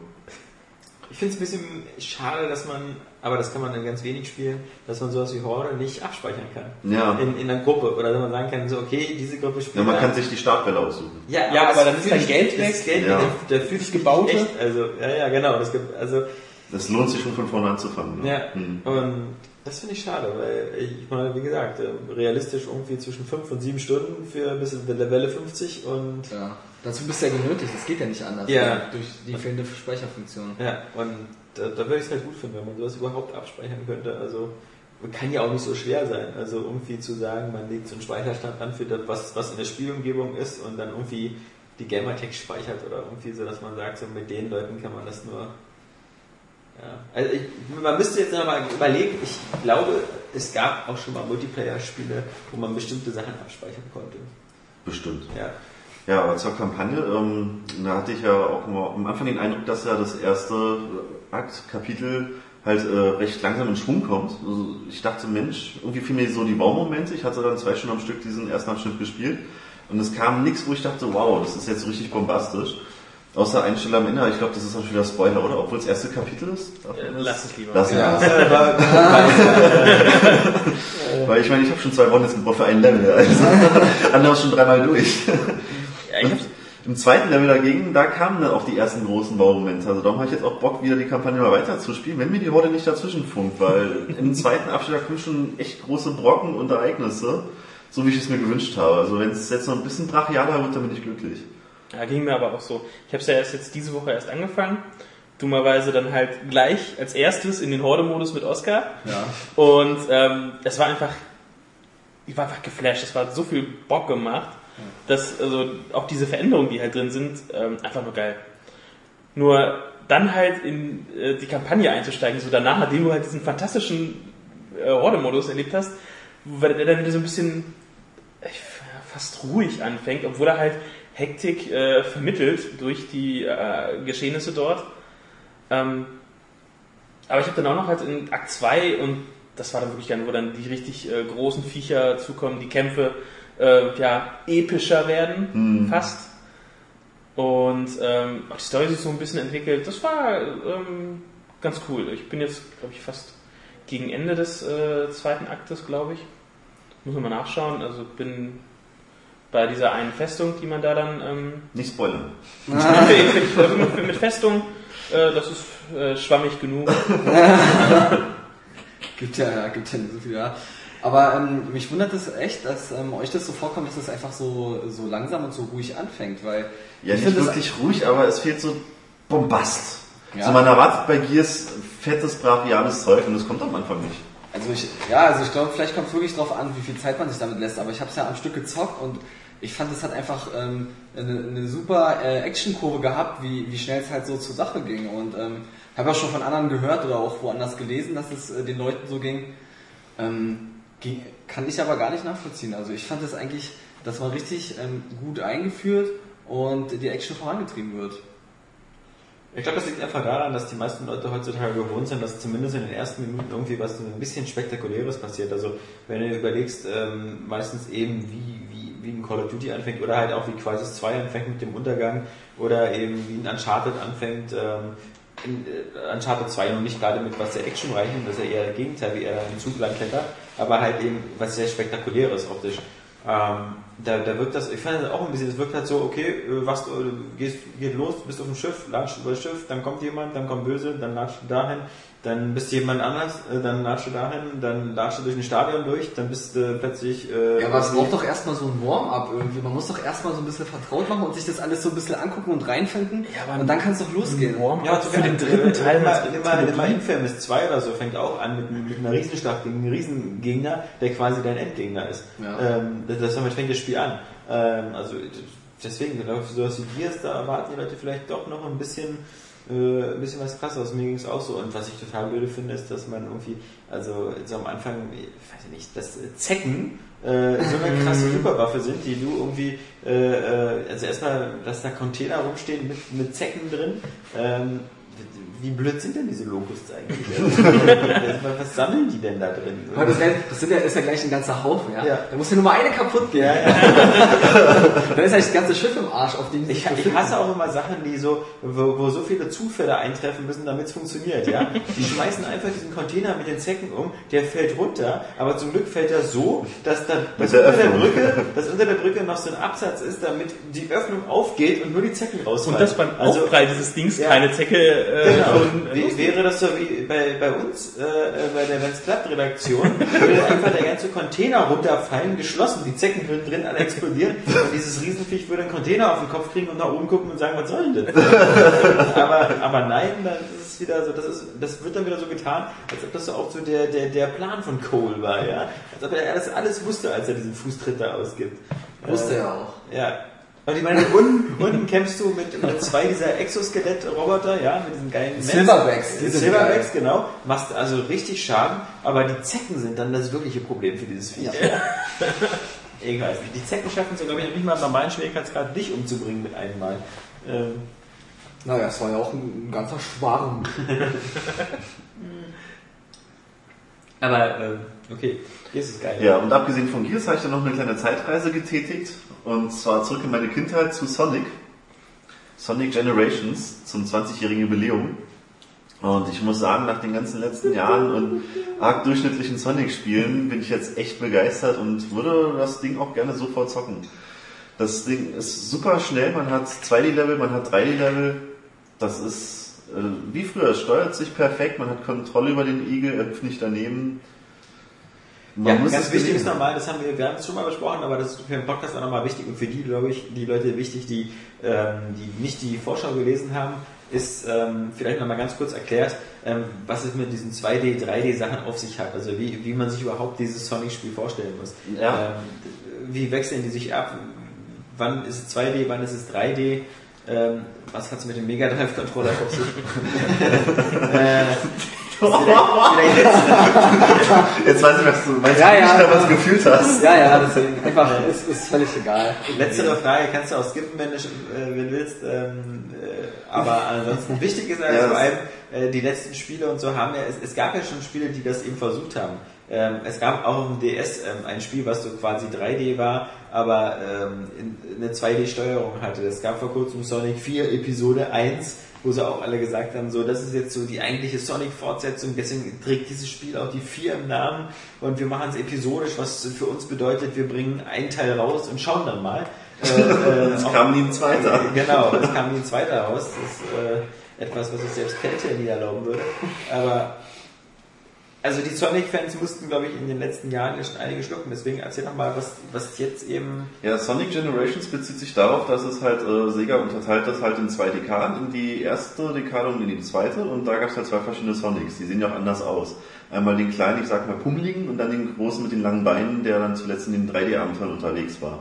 Ich finde es ein bisschen schade, dass man, aber das kann man in ganz wenig spielen, dass man sowas wie Horde nicht abspeichern kann. Ja. In, in einer Gruppe. Oder dass man sagen kann, so, okay, diese Gruppe Ja, spielt. man da- kann sich die Startwelle aussuchen. Ja, Ja, aber dann ist dein Geld das weg. Geld Ja. der, der fühlt sich Gebaute. Echt, also, ja, ja, genau. Das gibt, also, Es lohnt sich schon von vorne anzufangen. Ne? ja. Hm. Und das finde ich schade, weil ich meine, wie gesagt, realistisch irgendwie zwischen 5 und 7 Stunden für bis in der Welle 50 und Ja. Dazu bist du ja genötigt, das geht ja nicht anders. Ja. ne? Durch die fehlende Speicherfunktion. Ja, und da, da würde ich es halt gut finden, wenn man sowas überhaupt abspeichern könnte. Also kann ja auch nicht so schwer sein. Also irgendwie zu sagen, man legt so einen Speicherstand an für das, was, was in der Spielumgebung ist und dann irgendwie die Gamertag speichert oder irgendwie so, dass man sagt, so mit den Leuten kann man das nur. Ja. Also ich, man müsste jetzt nochmal überlegen, ich glaube, es gab auch schon mal Multiplayer-Spiele, wo man bestimmte Sachen abspeichern konnte. Bestimmt. Ja. Ja, aber zur Kampagne, ähm, da hatte ich ja auch mal am Anfang den Eindruck, dass ja das erste Akt, Kapitel halt äh, recht langsam in Schwung kommt. Also ich dachte, Mensch, irgendwie fiel mir so die Wow-Momente. Ich hatte dann zwei Stunden am Stück diesen ersten Abschnitt gespielt und es kam nichts, wo ich dachte, wow, das ist jetzt richtig bombastisch. Außer eine Stelle am Ende, ich glaube, das ist auch schon wieder Spoiler, oder? Obwohl es das erste Kapitel ist. Äh? Lass es lieber. Lass Ja, es. aber, Weil ich meine, ich habe schon zwei Wochen jetzt gebraucht für ein Level. Also andere schon dreimal durch. Ich hab's, Im zweiten Level dagegen, da kamen dann auch die ersten großen Baumomente. Also darum habe ich jetzt auch Bock, wieder die Kampagne mal weiter zu spielen, wenn mir die Horde nicht dazwischen funkt, weil im zweiten Abschnitt da kommen schon echt große Brocken und Ereignisse, so wie ich es mir gewünscht habe. Also wenn es jetzt noch ein bisschen brachialer wird, dann bin ich glücklich. ja, ging mir aber auch so. Ich habe es ja erst jetzt diese Woche erst angefangen. Dummerweise dann halt gleich als erstes in den Horde-Modus mit Oscar. Ja. Und ähm, es war einfach, ich war einfach geflasht. Es war so viel Bock gemacht, dass also auch diese Veränderungen, die halt drin sind, ähm, einfach nur geil. Nur dann halt in äh, die Kampagne einzusteigen, so danach, nachdem du halt diesen fantastischen äh, Horde-Modus erlebt hast, der dann wieder so ein bisschen äh, fast ruhig anfängt, obwohl er halt Hektik äh, vermittelt durch die äh, Geschehnisse dort. Ähm, aber ich habe dann auch noch halt in Akt 2 und das war dann wirklich dann, wo dann die richtig äh, großen Viecher zukommen, die Kämpfe äh, ja epischer werden, Hm. fast. Und ähm, auch die Story sich so ein bisschen entwickelt. Das war ähm, ganz cool. Ich bin jetzt, glaube ich, fast gegen Ende des äh, zweiten Aktes, glaube ich. Muss man mal nachschauen. Also bin bei dieser einen Festung, die man da dann ähm, Nicht spoilern. mit, mit Festung, äh, das ist äh, schwammig genug. Gibt ja, gibt ja so viel, ja. Aber ähm, mich wundert es echt, dass ähm, euch das so vorkommt, dass es einfach so, so langsam und so ruhig anfängt, weil Ja, ich nicht wirklich ruhig, aber es fehlt so Bombast. Ja. So man erwartet bei Gears fettes, brachiales Zeug und das kommt am Anfang nicht. Also ich, ja, also ich glaube, vielleicht kommt es wirklich drauf an, wie viel Zeit man sich damit lässt. Aber ich habe es ja am Stück gezockt und ich fand, es hat einfach ähm, eine, eine super äh, Actionkurve gehabt, wie, wie schnell es halt so zur Sache ging. Und ähm, habe auch schon von anderen gehört oder auch woanders gelesen, dass es äh, den Leuten so ging. Ähm, ging. Kann ich aber gar nicht nachvollziehen. Also ich fand es eigentlich, dass man richtig ähm, gut eingeführt und die Action vorangetrieben wird. Ich glaube, das liegt einfach daran, dass die meisten Leute heutzutage gewohnt sind, dass zumindest in den ersten Minuten irgendwie was ein bisschen Spektakuläres passiert. Also wenn du überlegst, ähm, meistens eben wie, wie, wie ein Call of Duty anfängt oder halt auch wie Crisis 2 anfängt mit dem Untergang oder eben wie ein Uncharted anfängt. Ähm, in, äh, Uncharted 2 noch nicht gerade mit was sehr actionreichen, das ist ja eher das Gegenteil, wie er im Zug langklettert, aber halt eben was sehr spektakuläres optisch. Ähm, da, da wirkt das, ich fand das auch ein bisschen, es wirkt halt so, okay, äh, was, du gehst, geht los, bist auf dem Schiff, latscht über das Schiff, dann kommt jemand, dann kommt Böse, dann latscht du dahin, dann bist du jemand anders, äh, dann latscht du dahin, dann latscht du durch ein Stadion durch, dann bist du plötzlich... Äh, Ja, aber es braucht doch erstmal so ein Warm-up irgendwie. Man muss doch erstmal so ein bisschen vertraut machen und sich das alles so ein bisschen angucken und reinfinden. Ja, aber und dann kann es doch losgehen. Warm Ja, für den dritten Teil Immer, immer, immer. Infamous 2 oder so fängt auch an mit, mit einer Riesenschlacht gegen einen Riesengegner, der quasi dein Endgegner ist. Ja. Ähm, das, das, damit fängt das Spiel an. Ähm, also deswegen, glaube ich, für sowas wie Gears, da erwarten die Leute vielleicht doch noch ein bisschen äh, ein bisschen was krasseres. Mir ging es auch so. Und was ich total blöde finde, ist, dass man irgendwie, also so am Anfang, ich weiß ich nicht, dass äh, Zecken äh, so eine krasse Superwaffe sind, die du irgendwie, äh, äh, also erstmal, dass da Container rumstehen mit, mit Zecken drin. Ähm, wie blöd sind denn diese Locusts eigentlich? Was sammeln die denn da drin? Aber das, das sind ja, ist ja gleich ein ganzer Haufen, ja? Ja. Da muss ja nur mal eine kaputt gehen. Ja, ja. Dann ist eigentlich das ganze Schiff im Arsch, auf dem sie Ich, sich ich hasse auch immer Sachen, die so, wo, wo so viele Zufälle eintreffen müssen, damit es funktioniert, ja. Die schmeißen einfach diesen Container mit den Zecken um, der fällt runter, aber zum Glück fällt er so, dass dann, dass unter der. Brücke, dass unter der Brücke noch so ein Absatz ist, damit die Öffnung aufgeht und nur die Zecken rausfallen. Und dass beim also, Aufprall dieses Dings Ja. keine Zecke äh, Genau. Wie, wäre das so wie bei, bei uns, äh, äh, bei der Wenn's klappt Redaktion, würde einfach der ganze Container runterfallen, geschlossen, die Zecken würden drin alle explodieren und dieses Riesenviech würde einen Container auf den Kopf kriegen und nach oben gucken und sagen, was soll denn das? aber, aber nein, dann ist es wieder so, das ist, das wird dann wieder so getan, als ob das so auch so der, der, der Plan von Cole war, ja. Als ob er alles, alles wusste, als er diesen Fußtritt da ausgibt. Wusste Äh, er auch. ja. Und ich meine, unten, unten kämpfst du mit, mit zwei dieser Exoskelett-Roboter, ja, mit diesen geilen. Silverbacks, die Die Silverbacks, genau. Machst also richtig Schaden, aber die Zecken sind dann das wirkliche Problem für dieses. Ich weiß nicht. Die Zecken schaffen es, glaube ich, nicht mal im normalen Schwierigkeitsgrad, dich umzubringen mit einem Mal. Ähm, Naja, es war ja auch ein, ein ganzer Schwarm. aber, ähm, okay, hier ist geil. Ja, und abgesehen von Gears habe ich dann noch eine kleine Zeitreise getätigt. Und zwar zurück in meine Kindheit zu Sonic. Sonic Generations zum 20-jährigen Jubiläum. Und ich muss sagen, nach den ganzen letzten Jahren und arg durchschnittlichen Sonic-Spielen bin ich jetzt echt begeistert und würde das Ding auch gerne sofort zocken. Das Ding ist super schnell, man hat 2D-Level, man hat 3D-Level. Das ist äh, wie früher, es steuert sich perfekt, man hat Kontrolle über den Igel, er hüpft nicht daneben. Ja, muss ganz wichtig ist nochmal, das haben wir, wir haben es schon mal besprochen, aber das ist für den Podcast auch nochmal wichtig und für die, glaube ich, die Leute wichtig, die, ähm, die nicht die Vorschau gelesen haben, ist ähm, vielleicht nochmal ganz kurz erklärt, ähm, was es mit diesen 2D, 3D Sachen auf sich hat. Also wie, wie man sich überhaupt dieses Sonic-Spiel vorstellen muss. Ja. Ähm, wie wechseln die sich ab? Wann ist es 2D, wann ist es 3D? Ähm, was hat es mit dem Mega Drive Controller auf sich? äh, jetzt Jetzt weiß ich, was du meinst, Ja, ja, du was ja. gefühlt hast. Ja, ja, deswegen einfach, ist, ist völlig egal. Letztere Frage kannst du auch skippen, wenn du, äh, wenn du willst. Ähm, äh, aber ansonsten wichtig ist also Ja, vor allem, äh, die letzten Spiele und so haben ja, es, es gab ja schon Spiele, die das eben versucht haben. Ähm, es gab auch im DS ähm, ein Spiel, was so quasi 3D war, aber ähm, in, eine 2D-Steuerung hatte. Es gab vor kurzem Sonic 4 Episode 1, wo sie auch alle gesagt haben, so, das ist jetzt so die eigentliche Sonic-Fortsetzung, deswegen trägt dieses Spiel auch die 4 im Namen und wir machen es episodisch, was für uns bedeutet, wir bringen einen Teil raus und schauen dann mal. Äh, äh, Es kam nie ein zweiter. Genau, es kam nie ein zweiter raus. Das ist äh, etwas, was ich selbst Kälte nie erlauben würde. Aber also die Sonic-Fans mussten, glaube ich, in den letzten Jahren ja schon einige schlucken. Deswegen erzähl doch mal, was, was jetzt eben. Ja, Sonic Generations bezieht sich darauf, dass es halt, äh, Sega unterteilt das halt in zwei Dekaden, in die erste Dekade und in die zweite und da gab es halt zwei verschiedene Sonics, die sehen ja auch anders aus. Einmal den kleinen, ich sag mal pummeligen und dann den großen mit den langen Beinen, der dann zuletzt in den 3D-Abenteuern unterwegs war.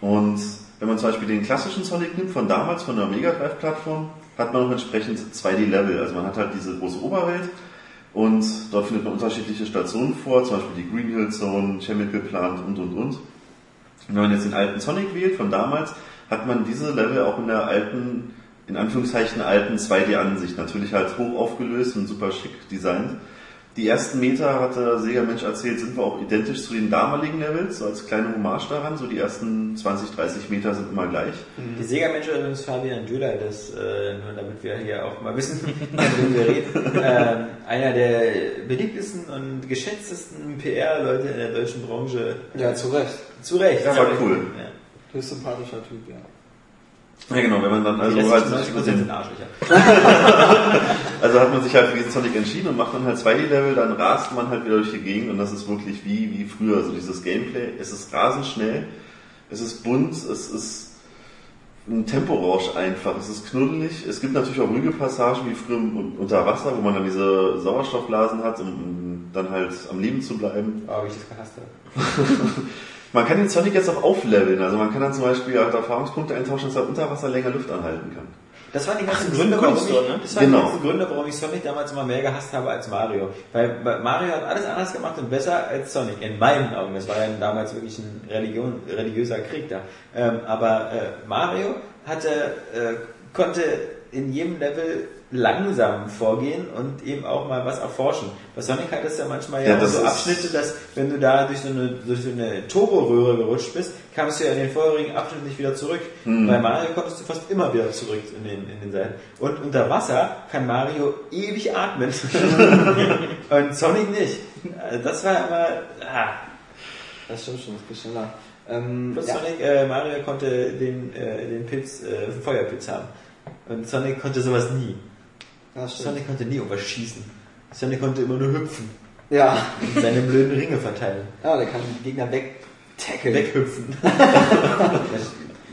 Und wenn man zum Beispiel den klassischen Sonic nimmt, von damals, von der Mega Drive-Plattform, hat man auch entsprechend 2D-Level. Also man hat halt diese große Oberwelt und dort findet man unterschiedliche Stationen vor, zum Beispiel die Green Hill Zone, Chemical Plant und und und. Wenn man jetzt den alten Sonic wählt von damals, hat man diese Level auch in der alten, in Anführungszeichen alten 2D-Ansicht. Natürlich halt hoch aufgelöst und super schick designt. Die ersten Meter, hat der Sega Mensch erzählt, sind wir auch identisch zu den damaligen Levels, so als kleine Hommage daran. So die ersten 20, 30 Meter sind immer gleich. Die Sega-Mensch übrigens Fabian Döhler, das, äh, nur damit wir hier auch mal wissen, worüber wir reden. Ähm, einer der beliebtesten und geschätztesten PR-Leute in der deutschen Branche. Ja, zu Recht. Zu Recht. Ja, war cool. Ja. Du bist sympathischer Typ, ja. Ja genau, wenn man dann also Die als restlichen 90% sind Arschlöcher. Also hat man sich halt für diesen Sonic entschieden und macht dann halt 2D-Level, dann rast man halt wieder durch die Gegend und das ist wirklich wie, wie früher. Also dieses Gameplay, es ist rasend schnell, es ist bunt, es ist ein Temporausch einfach, es ist knuddelig. Es gibt natürlich auch ruhige Passagen wie früher unter Wasser, wo man dann diese Sauerstoffblasen hat, um dann halt am Leben zu bleiben. Oh, wie ich das gehasst habe. Man kann den Sonic jetzt auch aufleveln, also man kann dann zum Beispiel halt Erfahrungspunkte eintauschen, dass er unter Wasser länger Luft anhalten kann. Das waren die ganzen Ach, Gründe, das warum ich, Kunststoff, ne? das waren die Genau. ganzen Gründe, warum ich Sonic damals immer mehr gehasst habe als Mario. Weil weil Mario hat alles anders gemacht und besser als Sonic, in meinen Augen. Das war ja damals wirklich ein Religion, religiöser Krieg da. Ähm, aber äh, Mario hatte, äh, konnte in jedem Level langsam vorgehen und eben auch mal was erforschen. Bei Sonic hat es ja manchmal ja, Ja, so Abschnitte, dass wenn du da durch so eine, durch so eine Turboröhre gerutscht bist, kamst du ja in den vorherigen Abschnitt nicht wieder zurück. Bei Mario konntest du fast immer wieder zurück in den, in den Seiten. Und unter Wasser kann Mario ewig atmen. und Sonic nicht. Also Das war immer, ah. Das stimmt schon, das geht schneller. Ähm, Plus ja. Sonic, äh, Mario konnte den, äh, den Pilz, äh, den Feuerpilz haben. Und Sonic konnte sowas nie. Ja. Sonic konnte nie irgendwas schießen. Sonic konnte immer nur hüpfen Ja. und seine blöden Ringe verteilen. ja, der kann die Gegner weg tackeln. Weghüpfen.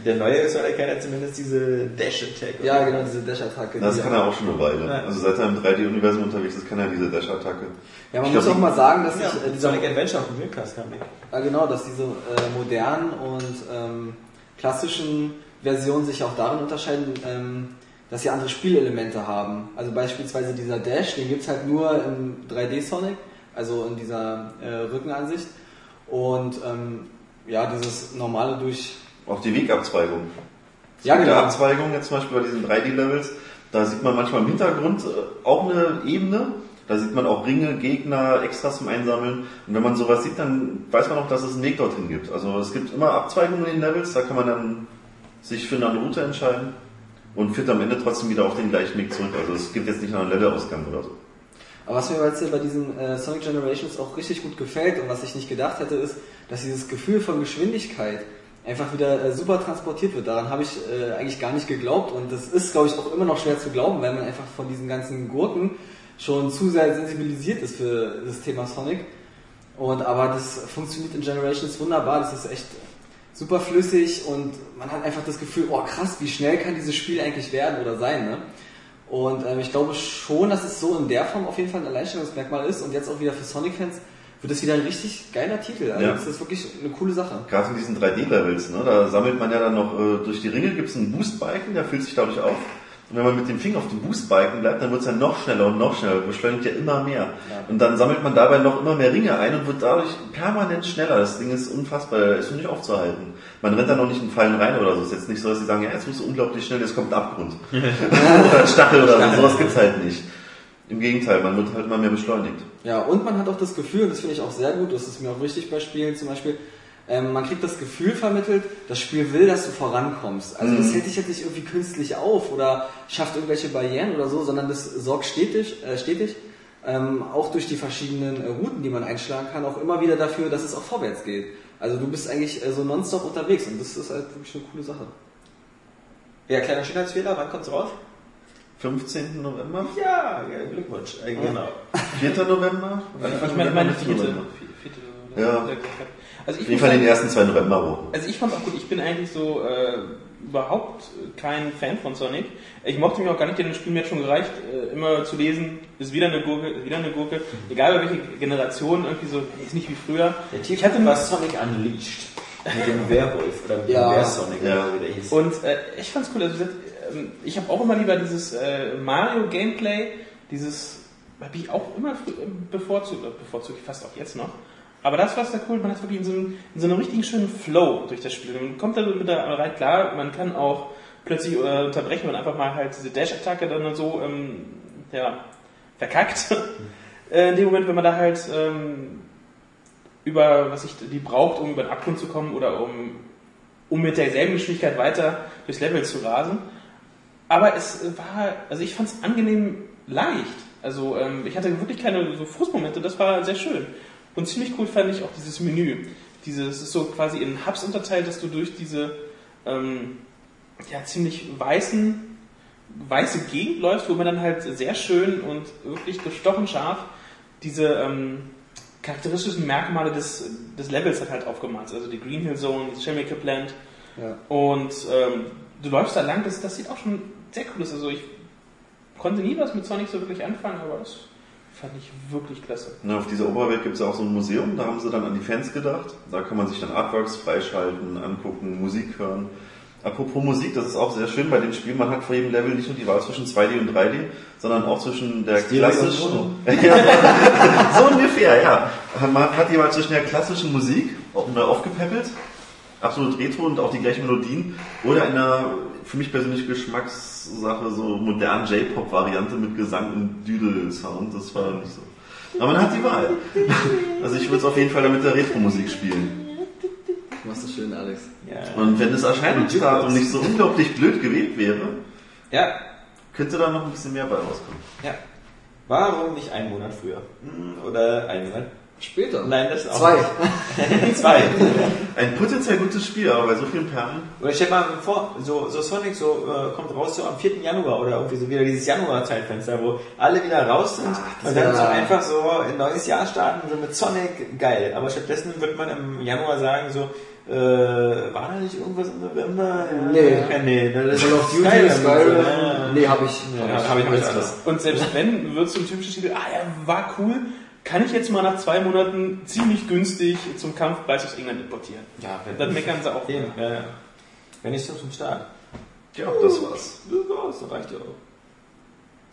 Der neue Sonic kann ja zumindest diese Dash-Attack. Ja, genau, diese Dash-Attacke. Das die- kann er auch schon eine Weile. Ja. Also seit er im 3D-Universum unterwegs ist, kann er diese Dash-Attacke. Ja, man Ich muss auch mal sagen, dass Ja, sich äh, die dieser, Sonic Adventure auf dem Dreamcast kam. ja, genau, dass diese äh, modernen und ähm, klassischen Versionen sich auch darin unterscheiden, ähm, dass sie andere Spielelemente haben. Also beispielsweise dieser Dash, den gibt's halt nur im 3D-Sonic, also in dieser äh, Rückenansicht. Und ähm, ja, dieses normale durch... Auch die Wegabzweigung. Ja, Die genau. Abzweigung jetzt zum Beispiel bei diesen 3D-Levels, da sieht man manchmal im Hintergrund äh, auch eine Ebene. Da sieht man auch Ringe, Gegner, Extras zum Einsammeln. Und wenn man sowas sieht, dann weiß man auch, dass es einen Weg dorthin gibt. Also es gibt immer Abzweigungen in den Levels, da kann man dann sich für eine Route entscheiden und führt am Ende trotzdem wieder auf den gleichen Weg zurück. Also es gibt jetzt nicht noch einen Levelausgang oder so. Aber was mir jetzt hier bei diesen äh, Sonic Generations auch richtig gut gefällt und was ich nicht gedacht hätte, ist, dass dieses Gefühl von Geschwindigkeit einfach wieder äh, super transportiert wird. Daran habe ich äh, eigentlich gar nicht geglaubt und das ist, glaube ich, auch immer noch schwer zu glauben, weil man einfach von diesen ganzen Gurken schon zu sehr sensibilisiert ist für das Thema Sonic. Und aber das funktioniert in Generations wunderbar. Das ist echt super flüssig und man hat einfach das Gefühl, oh krass, wie schnell kann dieses Spiel eigentlich werden oder sein, ne? Und ähm, ich glaube schon, dass es so in der Form auf jeden Fall ein Alleinstellungsmerkmal ist und jetzt auch wieder für Sonic-Fans wird es wieder ein richtig geiler Titel. Also Ja. das ist wirklich eine coole Sache. Gerade in diesen 3D-Levels, ne, da sammelt man ja dann noch äh, durch die Ringe, gibt es einen Boost-Balken, der füllt sich dadurch auf. Und wenn man mit dem Finger auf dem Boost-Balken bleibt, dann wird es ja noch schneller und noch schneller, beschleunigt ja immer mehr. Und dann sammelt man dabei noch immer mehr Ringe ein und wird dadurch permanent schneller. Das Ding ist unfassbar, ist nicht aufzuhalten. Man rennt da noch nicht in Fallen rein oder so. Es ist jetzt nicht so, dass sie sagen, ja, jetzt musst du unglaublich schnell, jetzt kommt ein Abgrund. oder ein Stachel oder so, sowas gibt's halt nicht. Im Gegenteil, man wird halt immer mehr beschleunigt. Ja, und man hat auch das Gefühl, und das finde ich auch sehr gut, das ist mir auch wichtig bei Spielen zum Beispiel, ähm, man kriegt das Gefühl vermittelt, das Spiel will, dass du vorankommst. Also das hält dich jetzt nicht irgendwie künstlich auf oder schafft irgendwelche Barrieren oder so, sondern das sorgt stetig, äh, stetig ähm, auch durch die verschiedenen äh, Routen, die man einschlagen kann, auch immer wieder dafür, dass es auch vorwärts geht. Also du bist eigentlich äh, so nonstop unterwegs und das ist halt wirklich eine coole Sache. Ja, kleiner Schönheitsfehler, wann kommt's raus? 15. November? Ja, ja, Glückwunsch. Äh, genau. 4. November? Ich meine, meine Mitte vierte. November. vierte Ja. Also ich sagen, den ersten zwei Novemberwochen. Also ich fand auch gut, ich bin eigentlich so äh, überhaupt kein Fan von Sonic. Ich mochte mich auch gar nicht, denn das Spiel mir hat schon gereicht, äh, immer zu lesen, ist wieder eine Gurke, ist wieder eine Gurke. Egal bei welche Generation, irgendwie so, ist nicht wie früher. Der Ich Titel hatte nur- war Sonic Unleashed. Mit dem Werwolf oder mit Ja. dem Wehr-Sonic Ja. oder wie der hieß. Und äh, ich fand's cool, also ähm, ich habe auch immer lieber dieses äh, Mario-Gameplay, dieses habe ich auch immer äh, bevorzugt, äh, bevorzugt ich fast auch jetzt noch. Aber das war sehr cool, man hat wirklich in so, einem, in so einem richtigen schönen Flow durch das Spiel. Man kommt da mit der rein, klar, man kann auch plötzlich äh, unterbrechen und einfach mal halt diese Dash-Attacke dann so ähm, ja, verkackt. äh, in dem Moment, wenn man da halt ähm, über, was ich, die braucht, um über den Abgrund zu kommen oder um, um mit derselben Geschwindigkeit weiter durchs Level zu rasen. Aber es war, also ich fand es angenehm leicht. Also ähm, ich hatte wirklich keine so Frustmomente, das war sehr schön. Und ziemlich cool fand ich auch dieses Menü. Dieses es ist so quasi in Hubs unterteilt, dass du durch diese ähm, ja, ziemlich weißen, weiße Gegend läufst, wo man dann halt sehr schön und wirklich gestochen scharf diese ähm, charakteristischen Merkmale des, des Levels hat halt aufgemalt. Also die Green Hill Zone, die Chemical Plant. Ja. Und ähm, du läufst da lang, das, das sieht auch schon sehr cool aus. Also ich konnte nie was mit Sonic so wirklich anfangen, aber das fand ich wirklich klasse. Na, auf dieser Oberwelt gibt es ja auch so ein Museum, da haben sie dann an die Fans gedacht. Da kann man sich dann Artworks freischalten, angucken, Musik hören. Apropos Musik, das ist auch sehr schön bei dem Spiel. Man hat vor jedem Level nicht nur die Wahl zwischen 2D und 3D, sondern auch zwischen der Stereo klassischen. Ja, so ungefähr, ja. Man hat die Wahl zwischen der klassischen Musik, auch neu aufgepäppelt, absolut retro und auch die gleichen Melodien, oder einer für mich persönlich Geschmackssache, so modernen J-Pop-Variante mit Gesang und Düdel-Sound. Das war nicht so. Aber man hat die Wahl. Also ich würde es auf jeden Fall damit der Retro-Musik spielen. Du machst das schön, Alex. Ja. Und wenn das Erscheinungsdatum nicht so unglaublich blöd gewählt wäre, ja, könnte da noch ein bisschen mehr bei rauskommen. ja. Warum nicht einen Monat früher? Hm, Oder einen Monat? Später. Nein, das auch Zwei. nicht. Zwei. Ein potenziell gutes Spiel, aber bei so vielen Perlen. Oder stell mal vor, so, so Sonic so, äh, kommt raus so am 4. Januar oder irgendwie so wieder dieses Januar-Zeitfenster, wo alle wieder raus sind das und dann so einfach so ein neues Jahr starten, so mit Sonic, geil. Aber stattdessen wird man im Januar sagen so, äh, war da nicht irgendwas im November? Ja, Nee. Ja, nee, das Call of Duty, Skyrim, Skyrim. ja. Nee, hab ich. Ja, hab ich alles alles. Und selbst wenn, wird so ein typisches Titel, ah ja, war cool, kann ich jetzt mal nach zwei Monaten ziemlich günstig zum Kampfpreis aus England importieren. Ja, wenn, Dann meckern sie auch. Eben, ja, ja. Wenn nicht so zum Start. Ja, das war's. Das war's, das reicht ja auch.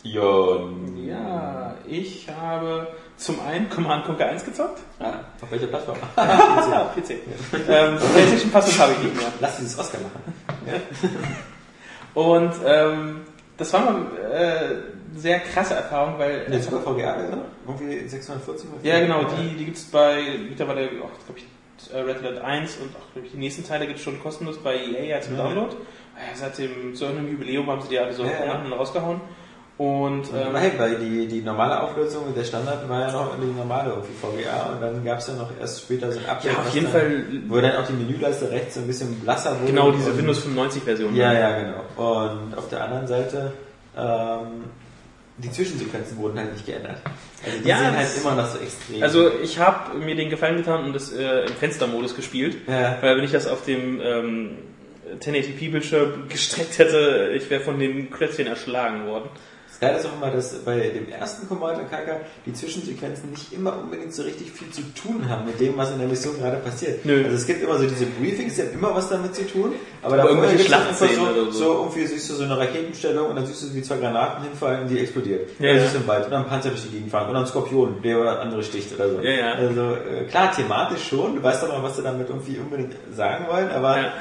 Ja, Ja, ich habe zum einen Command Conquer 1 gezockt. Ah, auf welcher Plattform? PC. ähm, PlayStation Pass habe ich nicht mehr. Lass dieses Oscar machen. Und ähm, das war mal äh, sehr krasse Erfahrung, weil Eine Super VGA, oder? Irgendwie 640 oder Ja, genau, die, die gibt's bei mittlerweile auch, glaube ich, äh, Red Alert 1 und auch, glaube ich, die nächsten Teile gibt's schon kostenlos bei EA als Ja. Download. Ja, seit dem, zu einem Jubiläum haben sie die alle so Ja, ja. rausgehauen. Und, ähm, Nein, weil die, die normale Auflösung, der Standard war ja noch die normale irgendwie VGA und dann gab es ja noch erst später so ein Update. ja, auf jeden dann, Fall, Wo dann auch die Menüleiste rechts so ein bisschen blasser wurde. genau, diese Windows 95 Version. Ja, ja, genau. Und auf der anderen Seite, ähm, die Zwischensequenzen wurden halt nicht geändert. Also die Ja, sind halt immer noch so extrem. Also ich habe mir den Gefallen getan und das äh, im Fenstermodus gespielt, ja. weil wenn ich das auf dem ähm, 1080p-Bildschirm gestreckt hätte, ich wäre von den Klötzchen erschlagen worden. Geile ist auch immer, dass bei dem ersten Command Conquer die Zwischensequenzen nicht immer unbedingt so richtig viel zu tun haben mit dem, was in der Mission gerade passiert. Nö. Also es gibt immer so diese Briefings, die haben immer was damit zu tun, aber, davor irgendwelche dann Schlachtszenen so, oder so. so irgendwie siehst du so eine Raketenstellung und dann siehst du, wie zwei Granaten hinfallen und die explodiert. Ja, oder ja. siehst du im Wald oder ein Panzer durch die Gegend fahren oder ein Skorpion, der oder andere sticht oder so. Ja, ja. Also äh, klar, thematisch schon, du weißt aber, was sie damit irgendwie unbedingt sagen wollen, aber Ja.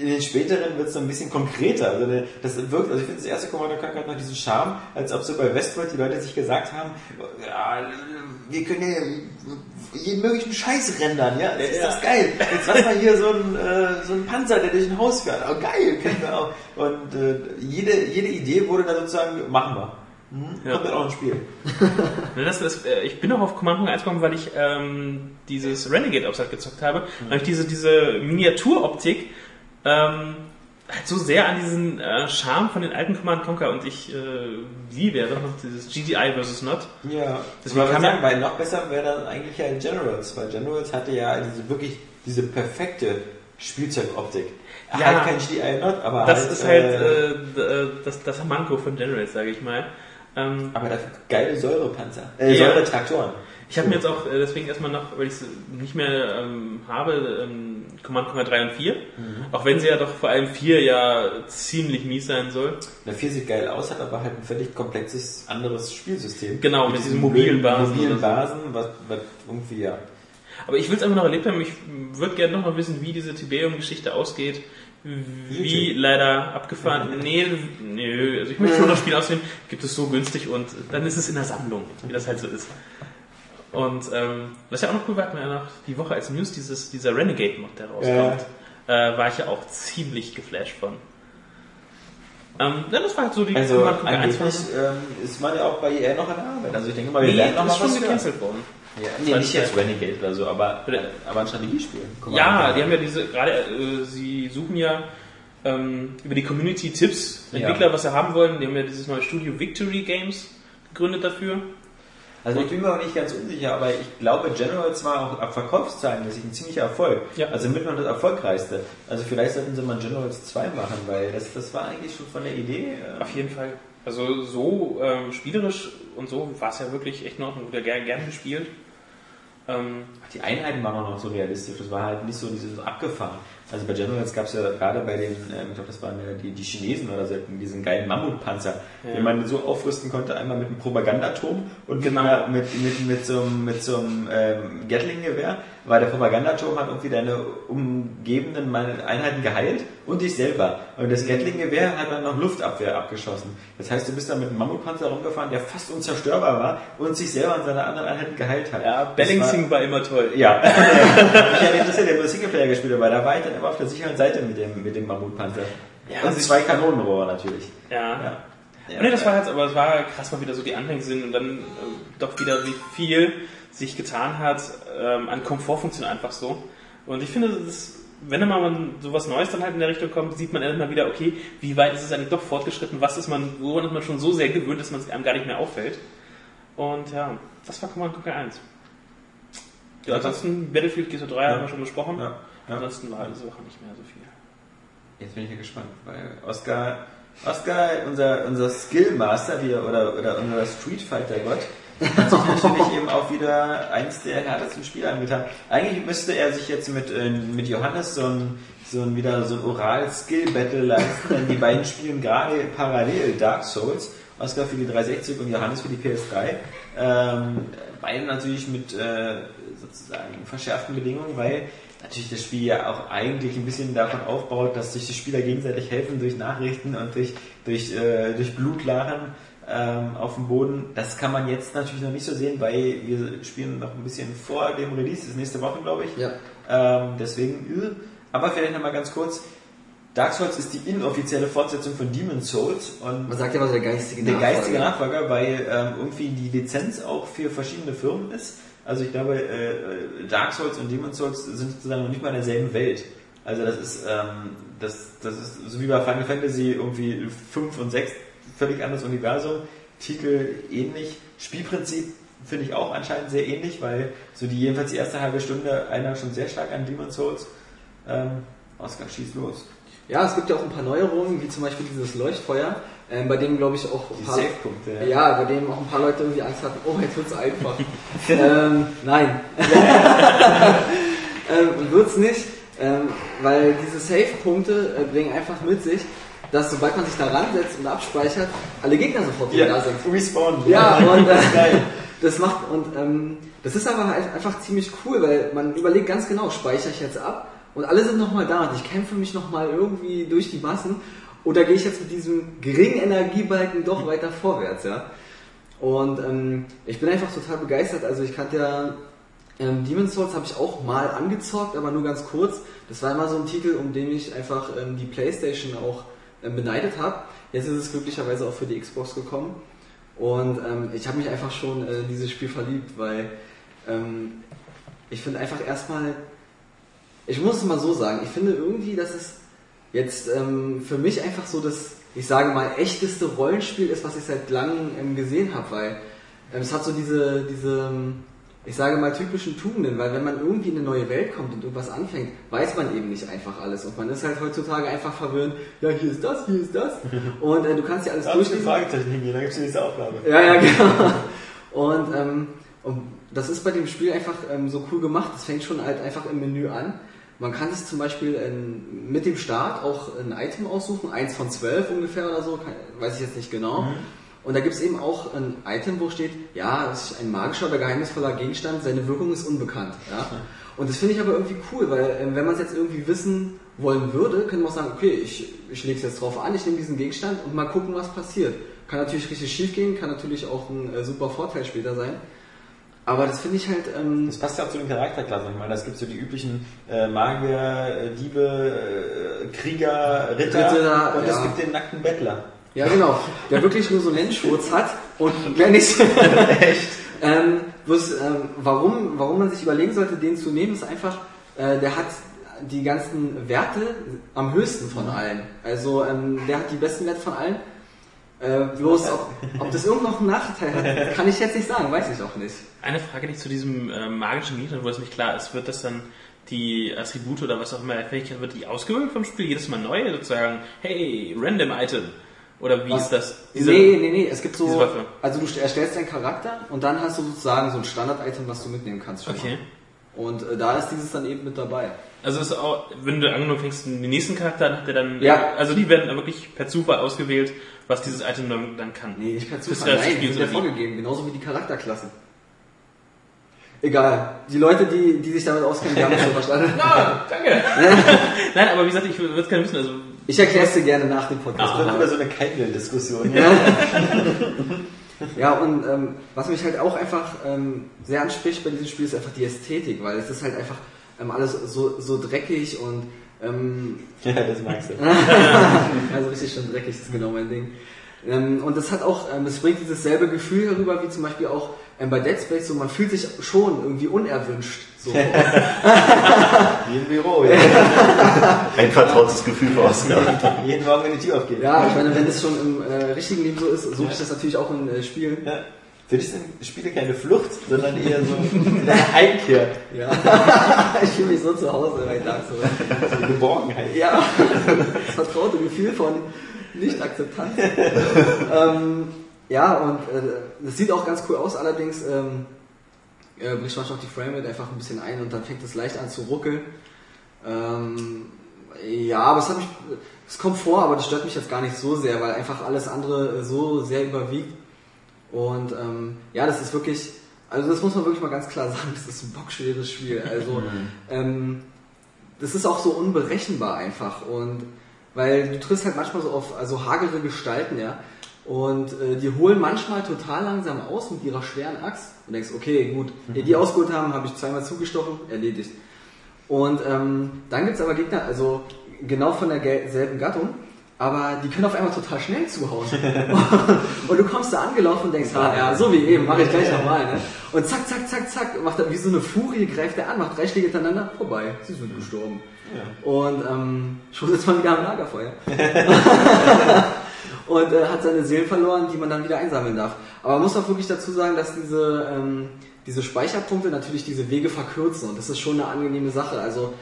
In den späteren wird es so ein bisschen konkreter. Also das wirkt, also ich finde das erste Commander Conquer hat noch diesen Charme, als ob so bei Westworld die Leute sich gesagt haben, ja, wir können ja jeden möglichen Scheiß rendern, ja, das ist Ja. das geil. Jetzt lass mal hier so ein, äh, so ein Panzer, der durch ein Haus fährt. Oh geil, kennen wir auch. Und äh, jede, jede Idee wurde dann sozusagen, machen wir. Hm? Ja. Kommt dann auch ins Spiel. Das, das, äh, ich bin auch auf Command Conquer 1 gekommen, weil ich ähm, dieses Renegade Upside gezockt habe. Mhm. Weil ich diese, diese Miniaturoptik ähm, halt so sehr an diesen äh, Charme von den alten Command Conquer und ich äh, liebe ja doch noch dieses GDI versus Not. Ja, Deswegen deswegen kann man sagen, weil noch besser wäre dann eigentlich ja Generals, weil Generals hatte ja diese wirklich diese perfekte Spielzeugoptik. Ja. halt kein GDI Not, aber Das halt, ist halt äh, äh, äh, das, das Manko von Generals, sage ich mal. Ähm, aber dafür geile Säurepanzer, äh, Ja. Säuretraktoren. Ich habe mir jetzt auch äh, deswegen erstmal noch, weil ich es nicht mehr ähm, habe, ähm, Command Conquer 3 und 4. Mhm. Auch wenn sie ja doch vor allem 4 ja ziemlich mies sein soll. Der 4 sieht geil aus, hat aber halt ein völlig komplexes anderes Spielsystem. Genau, mit diesen mobilen Basen Mobilen. Basen, was, was irgendwie ja. Aber ich will es einfach noch erlebt haben. Ich würde gerne noch mal wissen, wie diese Tiberium-Geschichte ausgeht. Wie leider abgefahren. Nee, nö. Also ich möchte schon das Spiel aussehen. Gibt es so günstig und dann ist es in der Sammlung, wie das halt so ist. Und ähm, was ja auch noch cool war, hatten wir ja noch die Woche als News dieses, dieser Renegade-Mod, der rauskommt. Äh, war ich ja auch ziemlich geflasht von. Ähm, ja, das war halt so die Also angeblich 1 ähm, ist man ja auch bei EA noch an der Arbeit. Also ich denke mal, wir Nee, werden noch mal schon was gecancelt worden. Ja, nee, nicht jetzt Renegade oder so, aber, aber ein Strategiespiel. Ja, die haben ja diese, gerade, äh, sie suchen ja ähm, über die Community Tipps, Entwickler, was sie haben wollen. Die haben ja dieses neue Studio Victory Games gegründet dafür. Also ich bin mir auch nicht ganz unsicher, aber ich glaube, Generals war auch ab Verkaufszahlen mäßig ein ziemlicher Erfolg. Ja. Also mit noch das erfolgreichste. Also vielleicht sollten sie mal Generals 2 machen, weil das, das war eigentlich schon von der Idee. Äh, Auf jeden Fall. Also so ähm, spielerisch und so war es ja wirklich echt in Ordnung. Wurde ja gern, gern gespielt. Ähm, die Einheiten waren auch noch so realistisch. Das war halt nicht so dieses abgefahren. Also bei Generals gab es ja gerade bei den, ähm, ich glaube das waren ja die, die Chinesen oder so, diesen geilen Mammutpanzer, den man so aufrüsten konnte, einmal mit einem Propagandaturm und Genau. mit, mit, mit so einem, mit so einem ähm, Gatling-Gewehr, weil der Propagandaturm hat irgendwie deine umgebenden Einheiten geheilt und dich selber. Und das Gatling-Gewehr hat dann noch Luftabwehr abgeschossen. Das heißt, du bist dann mit einem Mammutpanzer rumgefahren, der fast unzerstörbar war und sich selber und seine anderen Einheiten geheilt hat. Ja, Das Balancing war immer toll. ja, ich habe interessiert, der nur Singleplayer gespielt, aber da war ich dann immer auf der sicheren Seite mit dem, mit dem Mammutpanzer. Ja, und also zwei Kanonenrohre natürlich. Ja. Ja. Ja, nee, das war halt, aber es war krass mal wieder so die Anfänge sind und dann äh, doch wieder wie viel sich getan hat ähm, an Komfortfunktionen einfach so. Und ich finde, das ist, wenn mal sowas Neues dann halt in der Richtung kommt, sieht man immer wieder, okay, wie weit ist es eigentlich doch fortgeschritten, was ist man, woran ist man schon so sehr gewöhnt, dass man es einem gar nicht mehr auffällt. Und ja, das war Command Conquer 1. Ja, ansonsten Battlefield GT3 haben wir schon besprochen. Ja. Ja. Ansonsten war diese Woche nicht mehr so viel. Jetzt bin ich ja gespannt, weil Oscar, Oscar, unser, unser Skillmaster wie er- oder, oder unser Street Fighter Gott, hat sich natürlich eben auch wieder eins der härtesten Spiele angetan. Eigentlich müsste er sich jetzt mit, äh, mit Johannes so ein, so ein wieder so ein Oral-Skill-Battle leisten, denn die beiden spielen gerade parallel Dark Souls. Oscar für die 360 und Johannes für die PS3. Ähm, beide natürlich mit äh, sozusagen verschärften Bedingungen, weil natürlich das Spiel ja auch eigentlich ein bisschen davon aufbaut, dass sich die Spieler gegenseitig helfen durch Nachrichten und durch, durch, äh, durch Blutlachen ähm, auf dem Boden. Das kann man jetzt natürlich noch nicht so sehen, weil wir spielen noch ein bisschen vor dem Release, das ist nächste Woche, glaube ich. Ja. Ähm, deswegen, äh, aber vielleicht nochmal ganz kurz. Dark Souls ist die inoffizielle Fortsetzung von Demon's Souls und Man sagt ja immer so der geistige der Nachfolger. geistige Nachfolger, weil ähm, irgendwie die Lizenz auch für verschiedene Firmen ist. Also ich glaube, äh, Dark Souls und Demon's Souls sind sozusagen noch nicht mal in derselben Welt. Also das ist, ähm, das, das ist so wie bei Final Fantasy irgendwie 5 und 6 völlig anderes Universum, Titel ähnlich, Spielprinzip finde ich auch anscheinend sehr ähnlich, weil so die jedenfalls die erste halbe Stunde erinnert schon sehr stark an Demon's Souls. Ähm, Oscar, schieß los. Ja, es gibt ja auch ein paar Neuerungen, wie zum Beispiel dieses Leuchtfeuer, ähm, bei dem glaube ich auch ein paar, Save-Punkte. ja, bei dem auch ein paar Leute irgendwie Angst hatten, oh, jetzt wird's einfach. ähm, nein. ähm, wird's nicht, ähm, weil diese Save-Punkte äh, bringen einfach mit sich, dass sobald man sich da ransetzt und abspeichert, alle Gegner sofort wieder da sind. Respawn. Ja, und das ist äh, das macht und ähm, das ist aber halt einfach ziemlich cool, weil man überlegt ganz genau, speichere ich jetzt ab und alle sind nochmal da und ich kämpfe mich nochmal irgendwie durch die Massen oder gehe ich jetzt mit diesem geringen Energiebalken doch weiter vorwärts, ja. Und ähm, ich bin einfach total begeistert. Also ich kannte ja ähm, Demon's Souls habe ich auch mal angezockt, aber nur ganz kurz. Das war immer so ein Titel, um den ich einfach ähm, die Playstation auch beneidet habe. Jetzt ist es glücklicherweise auch für die Xbox gekommen. Und ähm, ich habe mich einfach schon äh, in dieses Spiel verliebt, weil ähm, ich finde einfach erstmal, ich muss es mal so sagen, ich finde irgendwie, dass es jetzt ähm, für mich einfach so das, ich sage mal, echteste Rollenspiel ist, was ich seit langem ähm, gesehen habe, weil ähm, es hat so diese, diese, ähm, ich sage mal, typischen Tugenden, weil wenn man irgendwie in eine neue Welt kommt und irgendwas anfängt, weiß man eben nicht einfach alles und man ist halt heutzutage einfach verwirrt, ja, hier ist das, hier ist das und äh, du kannst ja alles Da durchlesen. Fragezeichen hingehen, dann gibt es die nächste Aufgabe. Ja, ja, genau. Und, ähm, und das ist bei dem Spiel einfach ähm, so cool gemacht. Es fängt schon halt einfach im Menü an. Man kann sich zum Beispiel ähm, mit dem Start auch ein Item aussuchen, eins von zwölf ungefähr oder so, kann, weiß ich jetzt nicht genau. Und da gibt es eben auch ein Item, wo steht, ja, es ist ein magischer oder geheimnisvoller Gegenstand, seine Wirkung ist unbekannt. Ja? Und das finde ich aber irgendwie cool, weil ähm, wenn man es jetzt irgendwie wissen wollen würde, könnte man auch sagen, okay, ich, ich lege es jetzt drauf an, ich nehme diesen Gegenstand und mal gucken, was passiert. Kann natürlich richtig schief gehen, kann natürlich auch ein äh, super Vorteil später sein. Aber das finde ich halt, ähm, Das passt ja auch zu den Charakterklassen. Ich meine, es gibt so die üblichen äh, Magier, äh, Diebe, äh, Krieger, Ritter, Ritter, und es ja. gibt den nackten Bettler. Ja genau, der wirklich nur so einen Lenzschurz hat und mehr nicht. Echt? ähm, bloß, ähm, warum, warum man sich überlegen sollte, den zu nehmen, ist einfach, äh, der hat die ganzen Werte am höchsten von allen. Also ähm, der hat die besten Werte von allen. Äh, bloß ob, ob das irgend noch einen Nachteil hat, kann ich jetzt nicht sagen, weiß ich auch nicht. Eine Frage nicht zu diesem äh, magischen Gegenstand, wo es nicht klar ist, wird das dann die Attribute oder was auch immer, Fähigkeit, wird die ausgewählt vom Spiel jedes Mal neu, sozusagen, hey, random Item. Oder wie Was? ist das? Diese- nee, nee, nee, es gibt so, also du erstellst deinen Charakter und dann hast du sozusagen so ein Standard-Item, was du mitnehmen kannst. Okay. mal. Und äh, da ist dieses dann eben mit dabei. Also ist auch, wenn du angenommen fängst den nächsten Charakter, dann hat der dann, Ja. also die werden wirklich per Zufall ausgewählt, was dieses Item dann, dann kann. Nee, nicht per Zufall. das Nein, die sind so ja vorgegeben, genauso wie die Charakterklassen. Egal. Die Leute, die, die sich damit auskennen, die haben es schon verstanden. Ja, danke. Nein, aber wie gesagt, ich würde es gerne wissen, also Ich erkläre es dir gerne nach dem Podcast. Das wird wieder so eine Kindle-Diskussion. Ja, und ähm, was mich halt auch einfach ähm, sehr anspricht bei diesem Spiel ist einfach die Ästhetik, weil es ist halt einfach ähm, alles so, so dreckig und ähm, Ja, das magst du. also richtig schön dreckig ist genau mein Ding. Ähm, und das hat auch, ähm, es bringt dieses selbe Gefühl herüber, wie zum Beispiel auch ähm, bei Dead Space, so man fühlt sich schon irgendwie unerwünscht. So. Wie im Büro, ja. Ein vertrautes Gefühl für Oscar. Jeden Morgen, wenn die Tür aufgeht. ja, ich meine, wenn es schon im äh, richtigen Leben so ist, suche ich das natürlich auch in äh, Spielen. Ja. Für dich sind Spiele keine Flucht, sondern eher so eine Heimkehr, Ja. ich fühle mich so zu Hause bei Dark Souls. so eine Geborgenheit. Ja, das vertraute Gefühl von Nicht-Akzeptanz. ähm, ja, und äh, das sieht auch ganz cool aus, allerdings ähm, äh, bricht manchmal auch die Framerate einfach ein bisschen ein und dann fängt es leicht an zu ruckeln. Ähm, ja, aber es hat mich, es kommt vor, aber das stört mich jetzt gar nicht so sehr, weil einfach alles andere äh, so sehr überwiegt. Und ähm, ja, das ist wirklich, also das muss man wirklich mal ganz klar sagen, das ist ein bockschweres Spiel. Also ähm, das ist auch so unberechenbar einfach und weil du triffst halt manchmal so auf also hagere Gestalten, ja, und äh, die holen manchmal total langsam aus mit ihrer schweren Axt und denkst, okay, gut, ehe die ausgeholt haben, habe ich zweimal zugestochen, erledigt. Und ähm, dann gibt's aber Gegner, also genau von derselben Gattung, aber die können auf einmal total schnell zuhauen. und du kommst da angelaufen und denkst, ah, ja, so wie eben, mache ich gleich nochmal. Ne? Und zack, zack, zack, zack, macht er wie so eine Furie, greift er an, macht drei Schläge hintereinander, vorbei, sie sind gestorben. Und ähm, schon sitzt man wieder am Lagerfeuer. und äh, hat seine Seelen verloren, die man dann wieder einsammeln darf. Aber man muss auch wirklich dazu sagen, dass diese, ähm, diese Speicherpunkte natürlich diese Wege verkürzen und das ist schon eine angenehme Sache. Also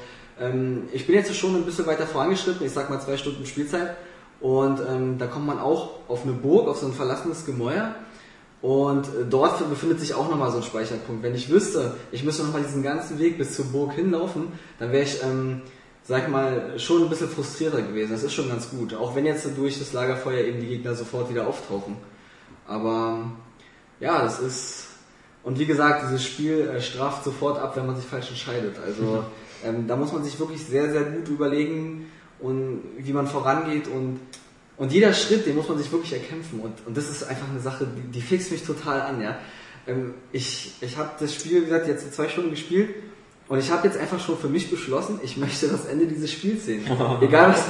ähm, ich bin jetzt schon ein bisschen weiter vorangeschritten, ich sag mal zwei Stunden Spielzeit und ähm, da kommt man auch auf eine Burg, auf so ein verlassenes Gemäuer und äh, dort befindet sich auch nochmal so ein Speicherpunkt. Wenn ich wüsste, ich müsste nochmal diesen ganzen Weg bis zur Burg hinlaufen, dann wäre ich, ähm, sag mal, schon ein bisschen frustrierter gewesen. Das ist schon ganz gut. Auch wenn jetzt durch das Lagerfeuer eben die Gegner sofort wieder auftauchen. Aber ja, das ist. Und wie gesagt, dieses Spiel äh, straft sofort ab, wenn man sich falsch entscheidet. Also ähm, da muss man sich wirklich sehr, sehr gut überlegen und wie man vorangeht und und jeder Schritt, den muss man sich wirklich erkämpfen. Und, und das ist einfach eine Sache, die, die fixt mich total an. Ja? Ähm, ich ich habe das Spiel, wie gesagt, jetzt zwei Stunden gespielt und ich habe jetzt einfach schon für mich beschlossen, ich möchte das Ende dieses Spiels sehen. egal, was,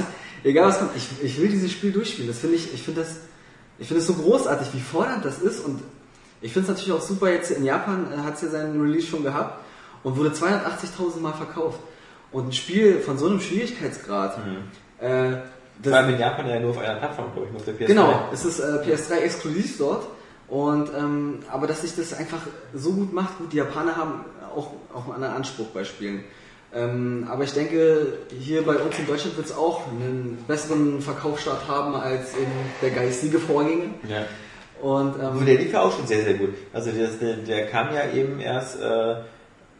egal was kommt, ich, ich will dieses Spiel durchspielen. Das finde ich, ich finde das, ich finde es so großartig, wie fordernd das ist. Und ich finde es natürlich auch super, jetzt in Japan hat es ja seinen Release schon gehabt und wurde 280.000 Mal verkauft. Und ein Spiel von so einem Schwierigkeitsgrad, äh, das, Vor allem in Japan ja nur auf einer Plattform, glaube ich, nur auf der PS3. Genau, es ist äh, PS3 exklusiv dort. Und ähm, aber dass sich das einfach so gut macht, gut, die Japaner haben auch, einen anderen Anspruch bei Spielen. Ähm, aber ich denke, hier bei uns in Deutschland wird es auch einen besseren Verkaufsstart haben als in der geistige Vorgänger. Ja. Und ähm, der lief ja auch schon sehr, sehr gut. Also das, der, der kam ja eben erst. Äh,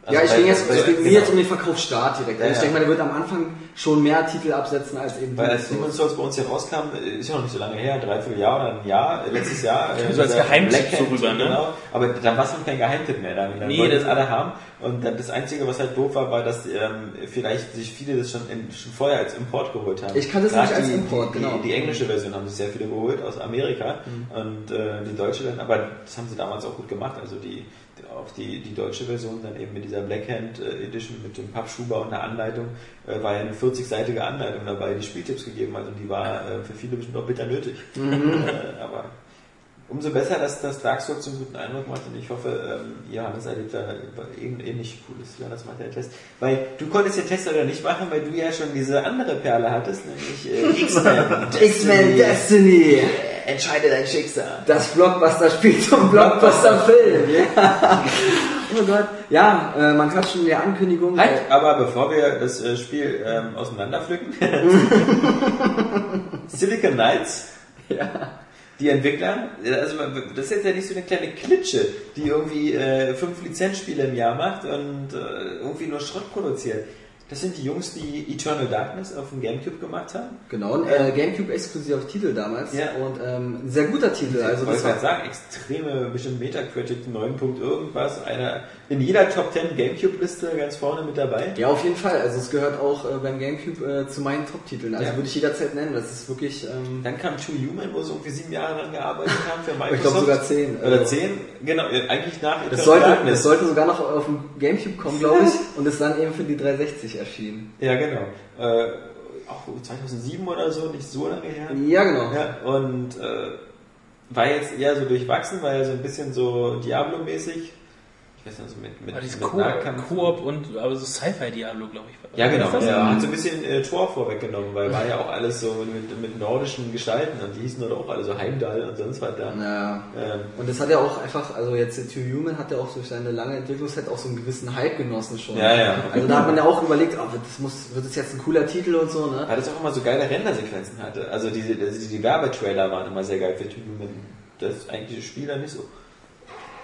also ja, ich bei- denke jetzt, es geht mir genau. jetzt um den Verkaufsstart direkt. Ja, Also ich ja. denke mal, der wird am Anfang schon mehr Titel absetzen als eben Weil die als so. Demon's Souls bei uns hier rauskam, ist ja noch nicht so lange her, ein Dreivierteljahr oder ein Jahr, äh, letztes Jahr. äh, So als Geheimtipp so rüber, ne? Genau. Aber dann war es noch kein Geheimtipp mehr. Dann, dann Nee, wollten das- das alle haben. Und dann das Einzige, was halt doof war, war, dass ähm, vielleicht sich viele das schon, in, schon vorher als Import geholt haben. Ich kannte es Gerade nicht als die, Import, die, genau. Die, die englische Version haben sich sehr viele geholt aus Amerika Mhm. und äh, die deutsche dann, aber das haben sie damals auch gut gemacht. Also die, auch die, die deutsche Version dann eben mit dieser Blackhand äh, Edition mit dem Pappschuber und einer Anleitung äh, war ja eine 40-seitige Anleitung dabei, die Spieltipps gegeben hat und die war äh, für viele bestimmt auch bitter nötig. Äh, aber umso besser, dass das Dark Souls einen guten Eindruck macht und ich hoffe, ähm, Johannes erlebt da ähnlich cooles. Johannes macht ja Test. Weil du konntest den Test oder nicht machen, weil du ja schon diese andere Perle hattest, nämlich äh, X-Men. X-Men Destiny! Entscheide dein Schicksal. Das Blockbuster-Spiel zum Blockbuster-Film. oh Gott. Ja, äh, man hat schon in der Ankündigung. Halt, aber bevor wir das äh, Spiel ähm, auseinanderpflücken, Silicon Knights, die Entwickler, also das ist jetzt ja nicht so eine kleine Klitsche, die irgendwie äh, fünf Lizenzspiele im Jahr macht und äh, irgendwie nur Schrott produziert. Das sind die Jungs, die Eternal Darkness auf dem Gamecube gemacht haben. Genau, ein äh, Gamecube-exklusiver Titel damals. Ja. Und ähm, ein sehr guter Titel. Also ich wollte das gerade sagen, extreme, bestimmt Metacritic 9 Punkt irgendwas. Einer in jeder Top 10 Gamecube-Liste ganz vorne mit dabei. ja, auf jeden Fall. Also es gehört auch äh, beim Gamecube äh, zu meinen Top-Titeln. Also Ja. würde ich jederzeit nennen. Das ist wirklich... Ähm, Dann kam Two Human, wo sie irgendwie sieben Jahre dran gearbeitet haben für Microsoft. ich glaube sogar zehn. Oder Also, zehn, genau, eigentlich nach Das Eternal sollte, Darkness. das sollte sogar noch auf dem Gamecube kommen, glaube ich. Und ist dann eben für die 360 erschienen. Ja, genau. Äh, auch 2007 oder so, nicht so lange her. Ja, genau. Ja, und äh, war jetzt eher so durchwachsen, weil er so ein bisschen so Diablo-mäßig, nicht, so mit, mit, Aber dieses mit Koop, Nahkampf- Koop und aber so Sci-Fi-Diablo, glaube ich. Ja, genau. Er hat so ein bisschen äh, Tor vorweggenommen, weil war ja auch alles so mit, mit nordischen Gestalten und die hießen dort auch alle so Heimdall und sonst was da. Ja. Ähm, Und das hat ja auch einfach, also jetzt Two Human hat ja auch durch seine lange Entwicklungszeit auch so einen gewissen Hype genossen schon. Ja, ja. Also da hat man ja auch überlegt, oh, das muss, wird das jetzt ein cooler Titel und so, ne? weil das auch immer so geile Rendersequenzen hatte. Also diese, also die Werbetrailer waren immer sehr geil für Typen mit das eigentliche Spiel dann nicht so.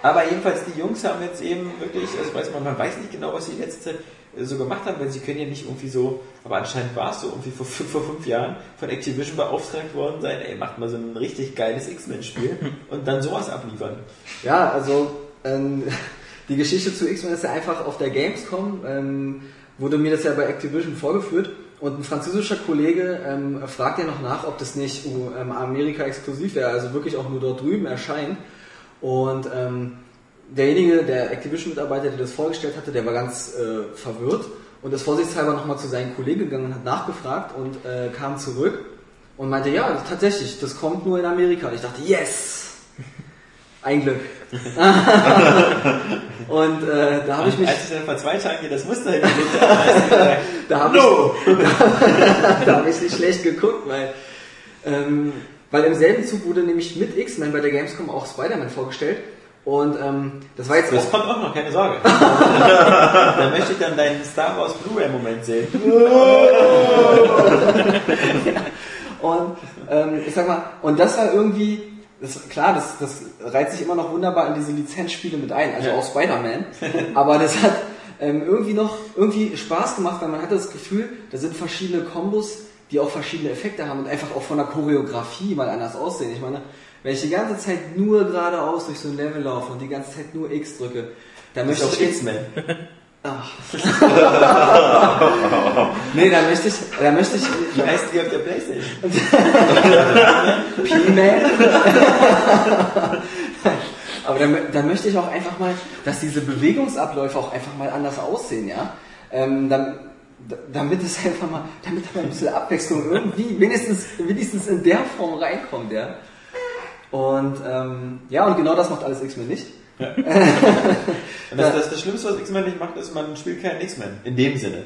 Aber jedenfalls, die Jungs haben jetzt eben wirklich, also weiß man, man weiß nicht genau, was sie Zeit äh, so gemacht haben, weil sie können ja nicht irgendwie so, aber anscheinend war es so irgendwie vor, fünf- vor fünf Jahren von Activision beauftragt worden sein, ey, macht mal so ein richtig geiles X-Men-Spiel und dann sowas abliefern. Ja, also ähm, die Geschichte zu X-Men ist ja einfach auf der Gamescom, ähm, wurde mir das ja bei Activision vorgeführt und ein französischer Kollege ähm, fragt ja noch nach, ob das nicht uh, ähm, Amerika exklusiv wäre, also wirklich auch nur dort drüben erscheint. Und ähm, derjenige, der Activision-Mitarbeiter, der das vorgestellt hatte, der war ganz äh, verwirrt und ist vorsichtshalber nochmal zu seinen Kollegen gegangen und hat nachgefragt und äh, kam zurück und meinte, ja, tatsächlich, das kommt nur in Amerika. Und ich dachte, yes! Ein Glück. und äh, da habe ich mich, Als ich dann vor zwei Tagen hier das Muster hingelegt habe, da habe ich, da habe ich nicht schlecht geguckt, weil, ähm, weil im selben Zug wurde nämlich mit X-Men bei der Gamescom auch Spider-Man vorgestellt. Und ähm, das war jetzt Das auch kommt auch noch, keine Sorge. da möchte ich dann deinen Star Wars Blu-ray-Moment sehen. Und ähm, ich sag mal, und das war irgendwie, das, klar, das, das reiht sich immer noch wunderbar in diese Lizenzspiele mit ein, also Ja. auch Spider-Man. Aber das hat ähm, irgendwie noch irgendwie Spaß gemacht, weil man hatte das Gefühl, da sind verschiedene Kombos, die auch verschiedene Effekte haben und einfach auch von der Choreografie mal anders aussehen. Ich meine, wenn ich die ganze Zeit nur geradeaus durch so ein Level laufe und die ganze Zeit nur X drücke, dann möchte ist auch ich X-Men. Nee, dann möchte ich, dann möchte ich Wie heißt die auf der Playstation? P-Man. Aber dann, dann möchte ich auch einfach mal, dass diese Bewegungsabläufe auch einfach mal anders aussehen, ja. Ähm, dann, damit es einfach mal, damit da mal ein bisschen Abwechslung irgendwie, wenigstens, wenigstens in der Form reinkommt, ja. Und ähm, ja, und genau das macht alles X-Men nicht. Und das, das, das Schlimmste, was X-Men nicht macht, ist, man spielt keinen X-Men. In dem Sinne.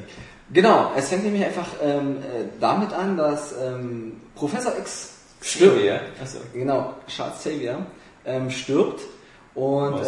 Genau, es fängt nämlich einfach ähm, äh, damit an, dass ähm, Professor X Stimmt. Ja. Achso. genau, Charles Xavier, ähm, stirbt und Oh,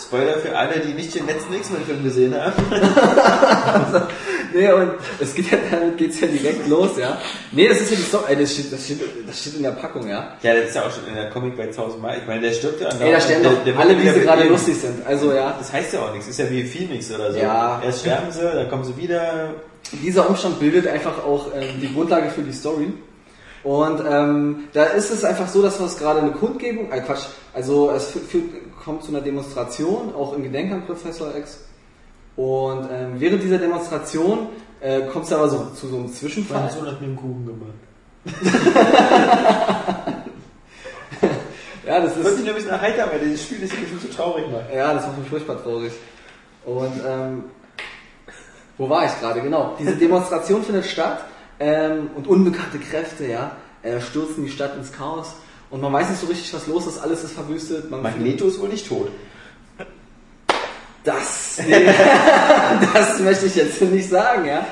Spoiler. Für alle, die nicht den letzten X-Men-Film gesehen haben. Nee, und es geht ja, damit geht's ja direkt los, ja. Nee, das ist ja die Story, äh, das steht, das steht, das steht in der Packung, ja. Ja, das ist ja auch schon in der Comicwelt tausendmal. Ich meine, der stirbt ja Ey, da stellen der- doch der wird alle, wie sie gerade lustig sind. Also ja, Das heißt ja auch nichts. Ist ja wie Phoenix oder so. Ja. Erst sterben sie, dann kommen sie wieder. dieser Umstand bildet einfach auch ähm, die Grundlage für die Story. Und ähm, da ist es einfach so, dass es gerade eine Kundgebung, äh Quatsch, also es fü- führt, kommt zu einer Demonstration, auch im Gedenken an Professor X. Und ähm, während dieser Demonstration äh, kommt es aber so zu so einem Zwischenfall. Sohn hat mir einen Kuchen gemacht. Ja, das ist wird sich nur ein bisschen erheitern, weil dieses Spiel ist schon zu traurig macht. Ja, das macht mich furchtbar traurig. Und ähm, wo war ich gerade? Genau. Diese Demonstration findet statt ähm, und unbekannte Kräfte, ja, äh, stürzen die Stadt ins Chaos und man weiß nicht so richtig, was los ist. Alles ist verwüstet. Man Magneto ist wohl nicht tot. Das, nee, das möchte ich jetzt nicht sagen, ja.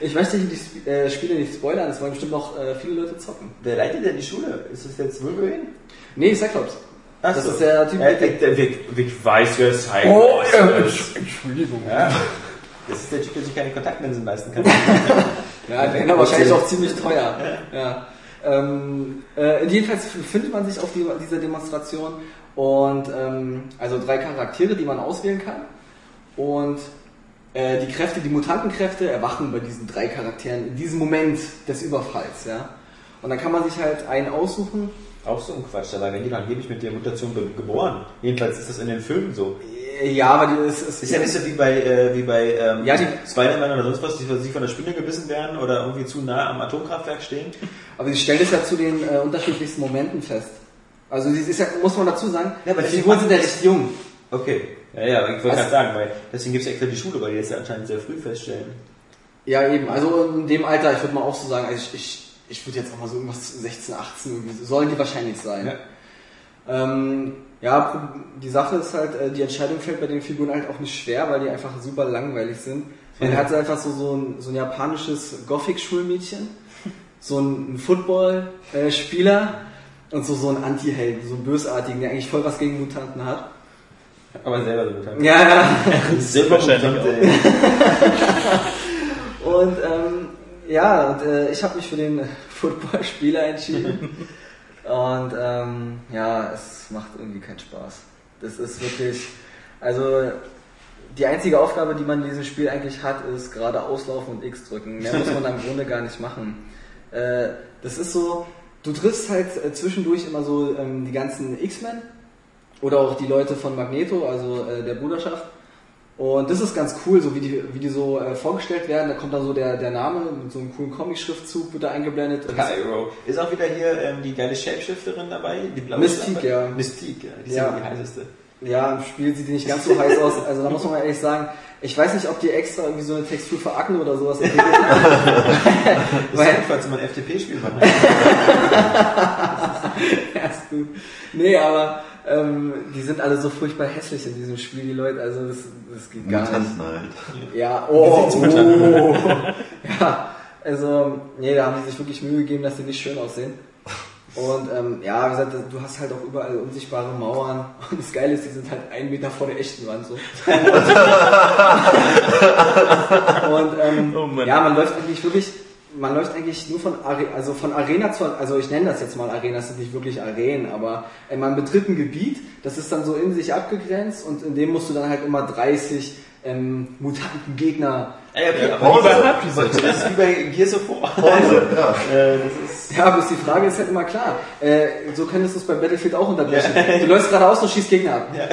Ich möchte die Sp äh, Spiele nicht spoilern. Es wollen bestimmt noch äh, viele Leute zocken. Wer leitet denn die Schule? Ist das jetzt Wolverine? Nee, Cyclops. Ach Das so. ist der Typ Äh, dem- äh, der Vic, Vic weiß, wer es heißt. Oh, Entschuldigung. Ja. Das ist der Typ, der sich keine Kontaktlinsen leisten kann. Ja, der war wahrscheinlich auch ziemlich teuer. Ja. Ähm, äh, jedenfalls findet man sich auf die, dieser Demonstration und ähm, also drei Charaktere, die man auswählen kann. Und äh, die Kräfte, die Mutantenkräfte erwachen bei diesen drei Charakteren in diesem Moment des Überfalls, ja. Und dann kann man sich halt einen aussuchen. Auch so ein Quatsch, da werden die dann angeblich mit der Mutation ge- geboren. Jedenfalls ist das in den Filmen so. Äh, Ja, aber die ist, ist, ja nicht so wie bei, äh, wie bei ähm, Ja, Spider-Man oder sonst was, die die von der Spinne gebissen werden oder irgendwie zu nah am Atomkraftwerk stehen. aber sie stellt es ja zu den äh, unterschiedlichsten Momenten fest. Also sie ist ja, muss man dazu sagen, Ja, aber die Figuren sind ja recht jung. Okay. Ja, ja, ich wollte Also- gerade sagen, weil deswegen gibt es extra die Schule, weil die das ja anscheinend sehr früh feststellen. Ja, eben. Also in dem Alter, ich würde mal auch so sagen, also ich, ich, ich würde jetzt auch mal so irgendwas 16, 18 irgendwie, sollen die wahrscheinlich sein. Ja. Ähm, ja, die Sache ist halt, äh, die Entscheidung fällt bei den Figuren halt auch nicht schwer, weil die einfach super langweilig sind. Man Ja. hat einfach so, so, ein, so ein japanisches Gothic-Schulmädchen, so ein Football-Spieler und so, so ein Anti-Helden, so einen Bösartigen, der eigentlich voll was gegen Mutanten hat. Aber selber so betankt. Ja, ja. Selber ey. Und ähm, ja, und, äh, ich habe mich für den Footballspieler entschieden. und ähm, ja, es macht irgendwie keinen Spaß. Das ist wirklich, also die einzige Aufgabe, die man in diesem Spiel eigentlich hat, ist gerade auslaufen und X drücken. Mehr muss man im Grunde gar nicht machen. Äh, das ist so, du triffst halt äh, zwischendurch immer so ähm, die ganzen X-Men oder auch die Leute von Magneto, also äh, der Bruderschaft. Und das ist ganz cool, so wie die, wie die so äh, vorgestellt werden. Da kommt dann so der, der Name mit so einem coolen Comic-Schriftzug, wird da eingeblendet. Pyro. Ist auch wieder hier ähm, die geile Shapeshifterin dabei? Die blaue Mystique, Schlampe? ja. Mystique, ja. Die ist Ja. die heißeste. Ja, im Spiel sieht die nicht ganz so heiß aus. Also da muss man mal ehrlich sagen, ich weiß nicht, ob die extra irgendwie so eine Textur für Akne oder sowas entwickelt haben. Das Weil- immer ein FDP-Spiel machen. ja, ist gut. Nee, aber ähm, die sind alle so furchtbar hässlich in diesem Spiel, die Leute. Also das, das geht gar nicht. Mutanten halt. Ja, oh, oh. Ja, also, nee, da haben die sich wirklich Mühe gegeben, dass die nicht schön aussehen. Und ähm, ja, wie gesagt, du hast halt auch überall unsichtbare Mauern. Und das Geile ist, die sind halt einen Meter vor der echten Wand so. Und ähm, Oh ja, man läuft eigentlich wirklich, man läuft eigentlich nur von Are also von Arena zu, also ich nenne das jetzt mal Arena, das sind nicht wirklich Arenen, aber äh, man betritt ein Gebiet, das ist dann so in sich abgegrenzt und in dem musst du dann halt immer 30 ähm, mutanten Gegner Ey, okay, aber Pause. wie bei, das ist wie bei Gears of War. Pause, ja. Äh, das ist Ja, bloß die Frage ist halt immer klar. Äh, so könntest du es bei Battlefield auch unterbrechen. Du läufst geradeaus und schießt Gegner ab. Ja.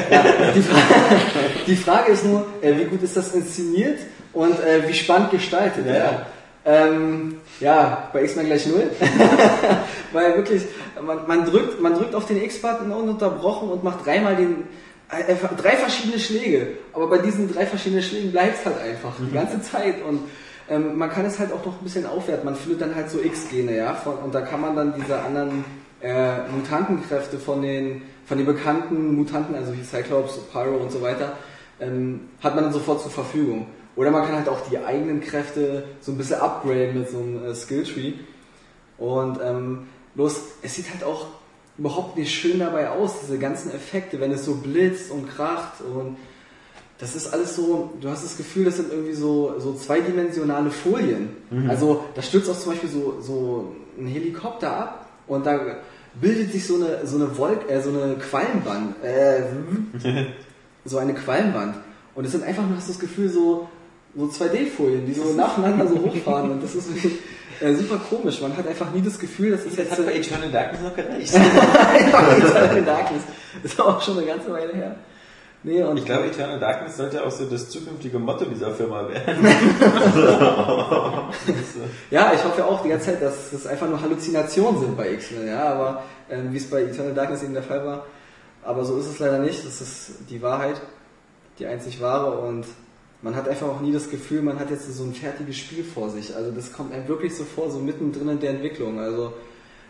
die, Fra die Frage ist nur, äh, wie gut ist das inszeniert und äh, wie spannend gestaltet. Ja. Ja, ähm, ja bei X-Men gleich null. Weil wirklich, man, man, drückt, man drückt auf den X-Button ununterbrochen und macht dreimal den äh, einfach drei verschiedene Schläge. Aber bei diesen drei verschiedenen Schlägen bleibt es halt einfach die ganze Zeit. Und ähm, man kann es halt auch noch ein bisschen aufwerten. Man findet dann halt so X-Gene, ja. Von, und da kann man dann diese anderen äh, Mutantenkräfte von den, von den bekannten Mutanten, also wie Cyclops, Pyro und so weiter, ähm, hat man dann sofort zur Verfügung. Oder man kann halt auch die eigenen Kräfte so ein bisschen upgraden mit so einem äh, Skilltree. Und ähm, bloß, es sieht halt auch überhaupt nicht schön dabei aus, diese ganzen Effekte, wenn es so blitzt und kracht und das ist alles so, du hast das Gefühl, das sind irgendwie so, so zweidimensionale Folien. Also da stürzt auch zum Beispiel so, so ein Helikopter ab und da bildet sich so eine, so eine Wolke, äh, so eine Qualmwand, äh, so eine Qualmwand. Und es sind einfach nur, hast du das Gefühl, so, so 2D-Folien, die so nacheinander so hochfahren und das ist wirklich, äh, super komisch. Man hat einfach nie das Gefühl, dass es das jetzt hat bei Eternal Darkness noch gereicht. ja, Eternal Darkness. Ist auch schon eine ganze Weile her. Nee, und Ich glaube, Eternal Darkness sollte auch so das zukünftige Motto dieser Firma werden. Das ja, ich hoffe auch die ganze Zeit, dass das einfach nur Halluzinationen sind bei X-Men, ja, aber ähm, wie es bei Eternal Darkness eben der Fall war. Aber so ist es leider nicht. Das ist die Wahrheit, die einzig wahre und man hat einfach auch nie das Gefühl, man hat jetzt so ein fertiges Spiel vor sich. Also das kommt einem wirklich so vor, so mittendrin in der Entwicklung. Also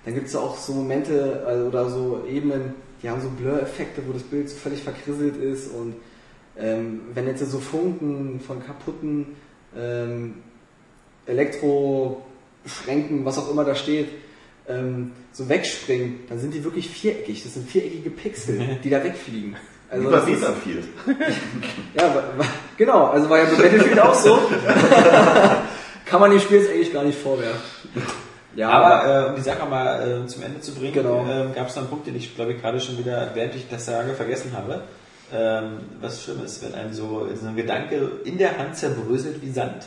dann gibt es ja auch so Momente also, oder so Ebenen, die haben so Blur-Effekte, wo das Bild so völlig verkrisselt ist und ähm, wenn jetzt so Funken von kaputten ähm, Elektroschränken, was auch immer da steht, ähm, so wegspringen, dann sind die wirklich viereckig. Das sind viereckige Pixel, die da wegfliegen. Also Über das ist, Battlefield. ja, genau, also war ja bei Battlefield auch so. Kann man dem Spiel jetzt eigentlich gar nicht vorwerfen. Ja, Aber äh, um die Sache mal äh, zum Ende zu bringen, Genau. ähm, gab es noch einen Punkt, den ich glaube ich gerade schon wieder, während ich das sage, vergessen habe. ähm, was schlimm ist, wenn einem so, so ein Gedanke in der Hand zerbröselt wie Sand.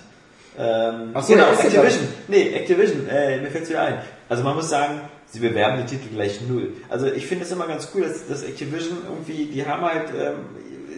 Ähm, Ach so, genau, Activision. Nee, Activision, äh, mir fällt's wieder ein. Also man muss sagen, sie bewerben die Titel gleich null. Also ich finde es immer ganz cool, dass, dass Activision irgendwie, die haben halt, ähm,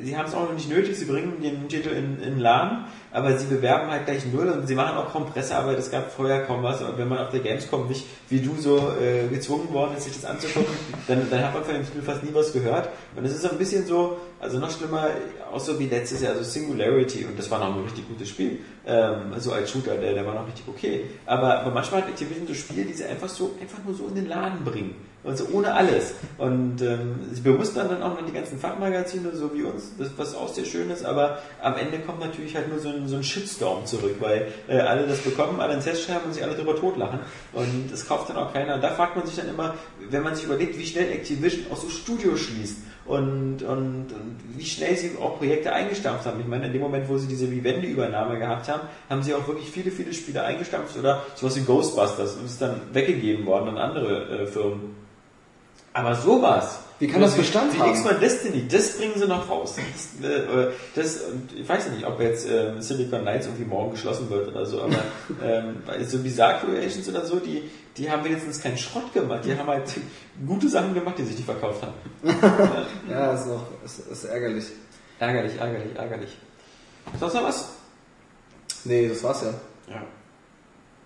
sie haben es auch noch nicht nötig, sie bringen den Titel in, in Laden, aber sie bewerben halt gleich null und sie machen auch kaum Pressearbeit, es gab vorher kaum was und wenn man auf der Gamescom nicht wie du so äh, gezwungen worden ist, sich das anzugucken, dann, dann hat man von dem Spiel fast nie was gehört. Und es ist so ein bisschen so, also noch schlimmer, auch so wie letztes Jahr, also Singularity und das war noch ein richtig gutes Spiel, ähm, so als Shooter, der, der war noch richtig okay, aber, aber manchmal hat Activision so Spiele, die sie einfach so, einfach nur so in den Laden bringen. Also ohne alles. Und ähm, sie bemustern dann auch noch die ganzen Fachmagazine, so wie uns, das, was auch sehr schön ist, aber am Ende kommt natürlich halt nur so ein, so ein Shitstorm zurück, weil äh, alle das bekommen, alle einen Test schreiben und sich alle drüber totlachen. Und das kauft dann auch keiner. Und da fragt man sich dann immer, wenn man sich überlegt, wie schnell Activision auch so Studios schließt und, und, und wie schnell sie auch Projekte eingestampft haben. Ich meine, in dem Moment, wo sie diese Vivendi-Übernahme gehabt haben, haben sie auch wirklich viele, viele Spiele eingestampft oder sowas wie Ghostbusters und ist dann weggegeben worden an andere äh, Firmen. Aber sowas. Wie kann das Bestand wie haben? X-Men Destiny, das bringen sie noch raus. Das, äh, das, und ich weiß nicht, ob jetzt ähm, Silicon Knights irgendwie morgen geschlossen wird oder so, aber ähm, so Bizarre Creations oder so, die, die haben wenigstens keinen Schrott gemacht. Die haben halt gute Sachen gemacht, die sich nicht verkauft haben. Ja, ist noch, ist, ist ärgerlich. Ärgerlich, ärgerlich, ärgerlich. Sonst noch was? Nee, das war's ja. Ja.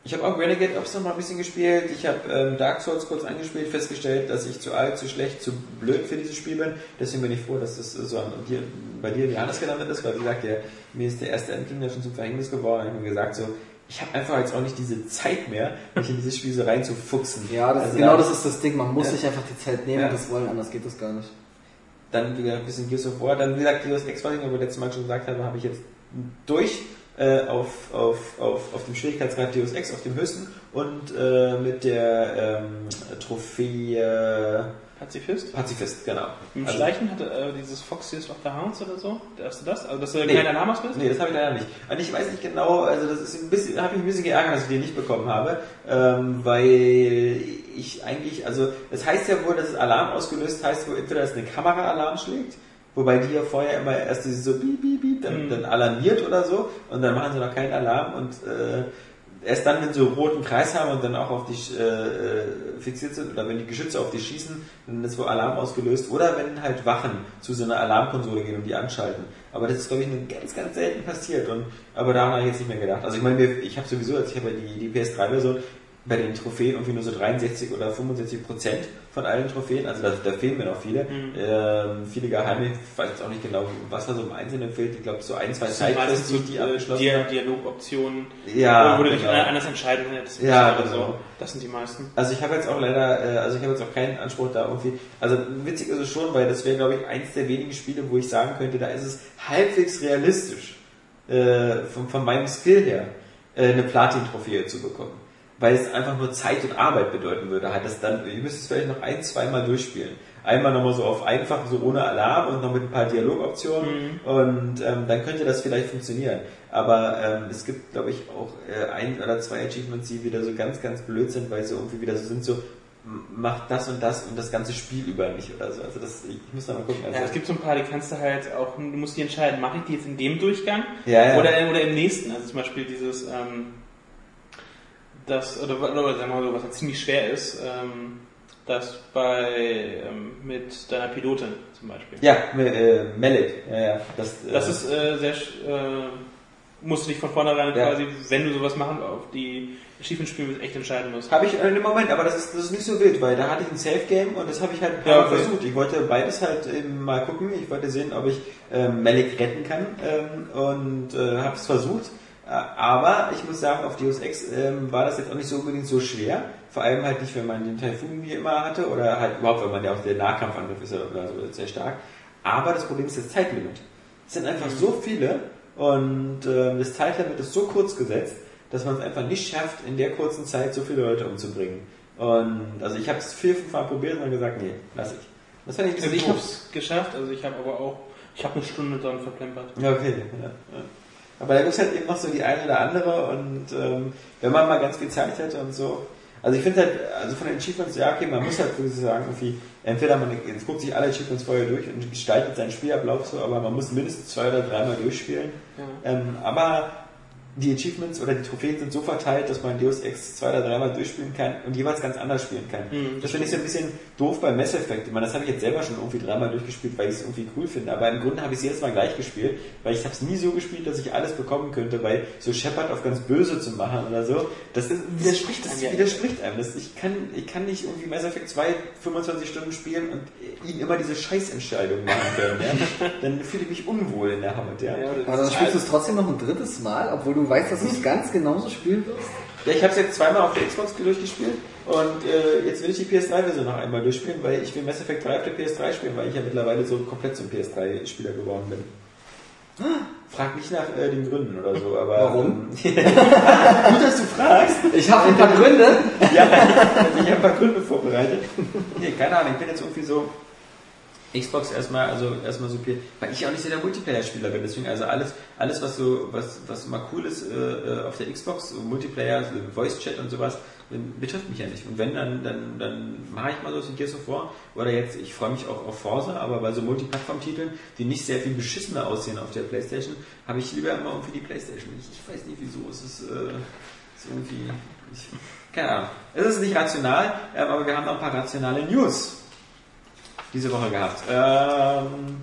Ich habe auch Renegade Ops noch mal ein bisschen gespielt. Ich habe ähm, Dark Souls kurz angespielt, festgestellt, dass ich zu alt, zu schlecht, zu blöd für dieses Spiel bin. Deswegen bin ich froh, dass das so an dir, bei dir Johannes gelandet ist, weil wie gesagt, der, mir ist der erste Endgegner schon zum Verhängnis geworden. Ich habe mir gesagt, so, ich habe einfach jetzt auch nicht diese Zeit mehr, mich in dieses Spiel so reinzufuchsen. Ja, das, Also genau da- das ist das Ding. Man muss Ja. sich einfach die Zeit nehmen Ja. und das wollen, anders geht das gar nicht. Dann wie gesagt, ein bisschen Gears of War. Dann wie gesagt, Deus Ex, was ich aber letztes Mal schon gesagt habe, habe ich jetzt durch äh, auf, auf, auf, auf dem Schwierigkeitsgrad Deus Ex, auf dem höchsten und äh, mit der ähm, Trophäe Pazifist? Pazifist, genau. Im Also- Schleichen hatte äh, dieses Fox of the Hounds oder so? Hast du das? Also, dass du Nee. keinen Alarm auslöst? Nee, das habe ich leider nicht. Und ich weiß nicht genau, also das ist ein bisschen, habe mich ein bisschen geärgert, dass ich den nicht bekommen habe, ähm, weil ich eigentlich, also das heißt ja wohl, dass es Alarm ausgelöst heißt, wo entweder es eine Kamera Alarm schlägt, wobei die ja vorher immer erst so piep, piep, piep, dann, Mhm. dann alarmiert oder so und dann machen sie noch keinen Alarm und äh, erst dann, wenn sie einen roten Kreis haben und dann auch auf dich äh, äh, fixiert sind oder wenn die Geschütze auf dich schießen, dann ist wohl Alarm ausgelöst oder wenn halt Wachen zu so einer Alarmkonsole gehen und die anschalten. Aber das ist, glaube ich, nur ganz, ganz selten passiert. Und, aber daran habe ich jetzt nicht mehr gedacht. Also ich meine, ich habe sowieso, also ich habe ja die, die PS3-Version, bei den Trophäen irgendwie nur so 63 oder 65 Prozent von allen Trophäen, also da, da fehlen mir noch viele. Mhm. Ähm, viele geheime, ich weiß jetzt auch nicht genau, was da so im Einzelnen fehlt. Ich glaube, so ein, zwei Sidequests, die, die äh, abgeschlossen Dia-. Dialogoptionen, Ja, wo du dich genau. anders entscheiden hättest. Ja, oder genau. so. Das sind die meisten. Also ich habe jetzt auch leider, äh, also ich habe jetzt auch keinen Anspruch da irgendwie. Also witzig ist es schon, weil das wäre, glaube ich, eins der wenigen Spiele, wo ich sagen könnte, da ist es halbwegs realistisch, äh, von, von meinem Skill her, äh, eine Platin-Trophäe zu bekommen. Weil es einfach nur Zeit und Arbeit bedeuten würde. Halt das dann, ihr müsst es vielleicht noch ein, zweimal durchspielen. Einmal nochmal so auf einfach, so ohne Alarm und noch mit ein paar Dialogoptionen und ähm, dann könnte das vielleicht funktionieren. Aber ähm, es gibt, glaube ich, auch äh, ein oder zwei Achievements, die wieder so ganz, ganz blöd sind, weil sie irgendwie wieder so sind, so macht das und das und das ganze Spiel über nicht oder so. Also das, ich muss da mal gucken. Also, Ja, es gibt so ein paar, die kannst du halt auch, du musst die entscheiden, mache ich die jetzt in dem Durchgang Ja, ja. Oder, oder im nächsten. Also zum Beispiel dieses, ähm, das, oder, oder sagen wir mal so, was halt ziemlich schwer ist, ähm, das bei, ähm, mit deiner Pilotin zum Beispiel. ja, äh, Mallet, ja, ja. Das, Das äh, ist äh, sehr, äh, musst du dich von vornherein Ja. quasi, wenn du sowas machen, auf die Achievement spielen echt entscheiden musst. Habe ich äh, im Moment, aber das ist, das ist nicht so wild, weil da hatte ich ein Safe-Game und das habe ich halt ein paar Ja, okay. versucht. Ich wollte beides halt eben mal gucken. Ich wollte sehen, ob ich ähm, Malik retten kann ähm, und äh, habe es versucht. Äh, Aber ich muss sagen, auf Deus Ex ähm, war das jetzt auch nicht so unbedingt so schwer. Vor allem halt nicht, wenn man den Typhoon wie immer hatte oder halt überhaupt, wenn man ja auch der Nahkampfangriff ist oder so sehr stark. Aber das Problem ist das Zeitlimit. Es sind einfach so viele und ähm, das Zeitlimit ist so kurz gesetzt, dass man es einfach nicht schafft, in der kurzen Zeit so viele Leute umzubringen. Und also ich habe es vier, fünf Mal probiert und dann gesagt, nee, lass ich. Das fand ich ein Also bisschen ich doof. habe es geschafft, also ich habe aber auch, ich habe eine Stunde dann verplempert. Ja, okay. Ja, ja. Aber da gibt es halt eben noch so die eine oder andere und ähm, wenn man mal ganz viel Zeit hätte und so. Also ich finde halt, also von den Achievements, ja okay, man muss halt sozusagen irgendwie, entweder man jetzt guckt sich alle Achievements vorher durch und gestaltet seinen Spielablauf so, aber man muss mindestens zwei oder dreimal durchspielen. Ähm, aber die Achievements oder die Trophäen sind so verteilt, dass man Deus Ex zwei oder dreimal durchspielen kann und jeweils ganz anders spielen kann. Mhm, das finde ich so ein bisschen doof bei Mass Effect. Ich meine, das habe ich jetzt selber schon irgendwie dreimal durchgespielt, weil ich es irgendwie cool finde. Aber im Grunde habe ich es jedes Mal gleich gespielt, weil ich habe es nie so gespielt, dass ich alles bekommen könnte, weil so Shepard auf ganz böse zu machen oder so, das ist, widerspricht das einem ja. widerspricht einem. Das, ich, kann, ich kann nicht irgendwie Mass Effect 2 25 Stunden spielen und ihm immer diese Scheißentscheidung machen können. Ja? Dann fühle ich mich unwohl in der Haut. Ja? Aber dann spielst du es trotzdem noch ein drittes Mal, obwohl du weißt, dass du es ganz genauso spielen wirst. Ja, ich habe es jetzt zweimal auf der Xbox durchgespielt und äh, jetzt will ich die PS3-Version noch einmal durchspielen, weil ich will Mass Effect 3 auf der PS3 spielen, weil ich ja mittlerweile so komplett zum PS3-Spieler geworden bin. Frag nicht nach äh, den Gründen oder so, aber... Warum? Ähm, gut, dass du fragst. Ich habe ein paar Gründe. Ja, ich habe ein paar Gründe vorbereitet. Nee, keine Ahnung, ich bin jetzt irgendwie so Xbox erstmal, also erstmal so viel, weil ich auch nicht so der Multiplayer-Spieler bin, deswegen also alles, alles was so, was, was mal cool ist äh, äh, auf der Xbox, so Multiplayer, so Voice-Chat und sowas, äh, betrifft mich ja nicht. Und wenn, dann, dann, dann mache ich mal so wie Gears of War, oder jetzt, ich freue mich auch auf Forza, aber bei so Multiplattform-Titeln, die nicht sehr viel beschissener aussehen auf der Playstation, habe ich lieber immer irgendwie die Playstation. Ich, ich weiß nicht wieso, es ist, äh, ist irgendwie, ich, keine Ahnung. Es ist nicht rational, ähm, aber wir haben noch ein paar rationale News diese Woche gehabt. Ähm,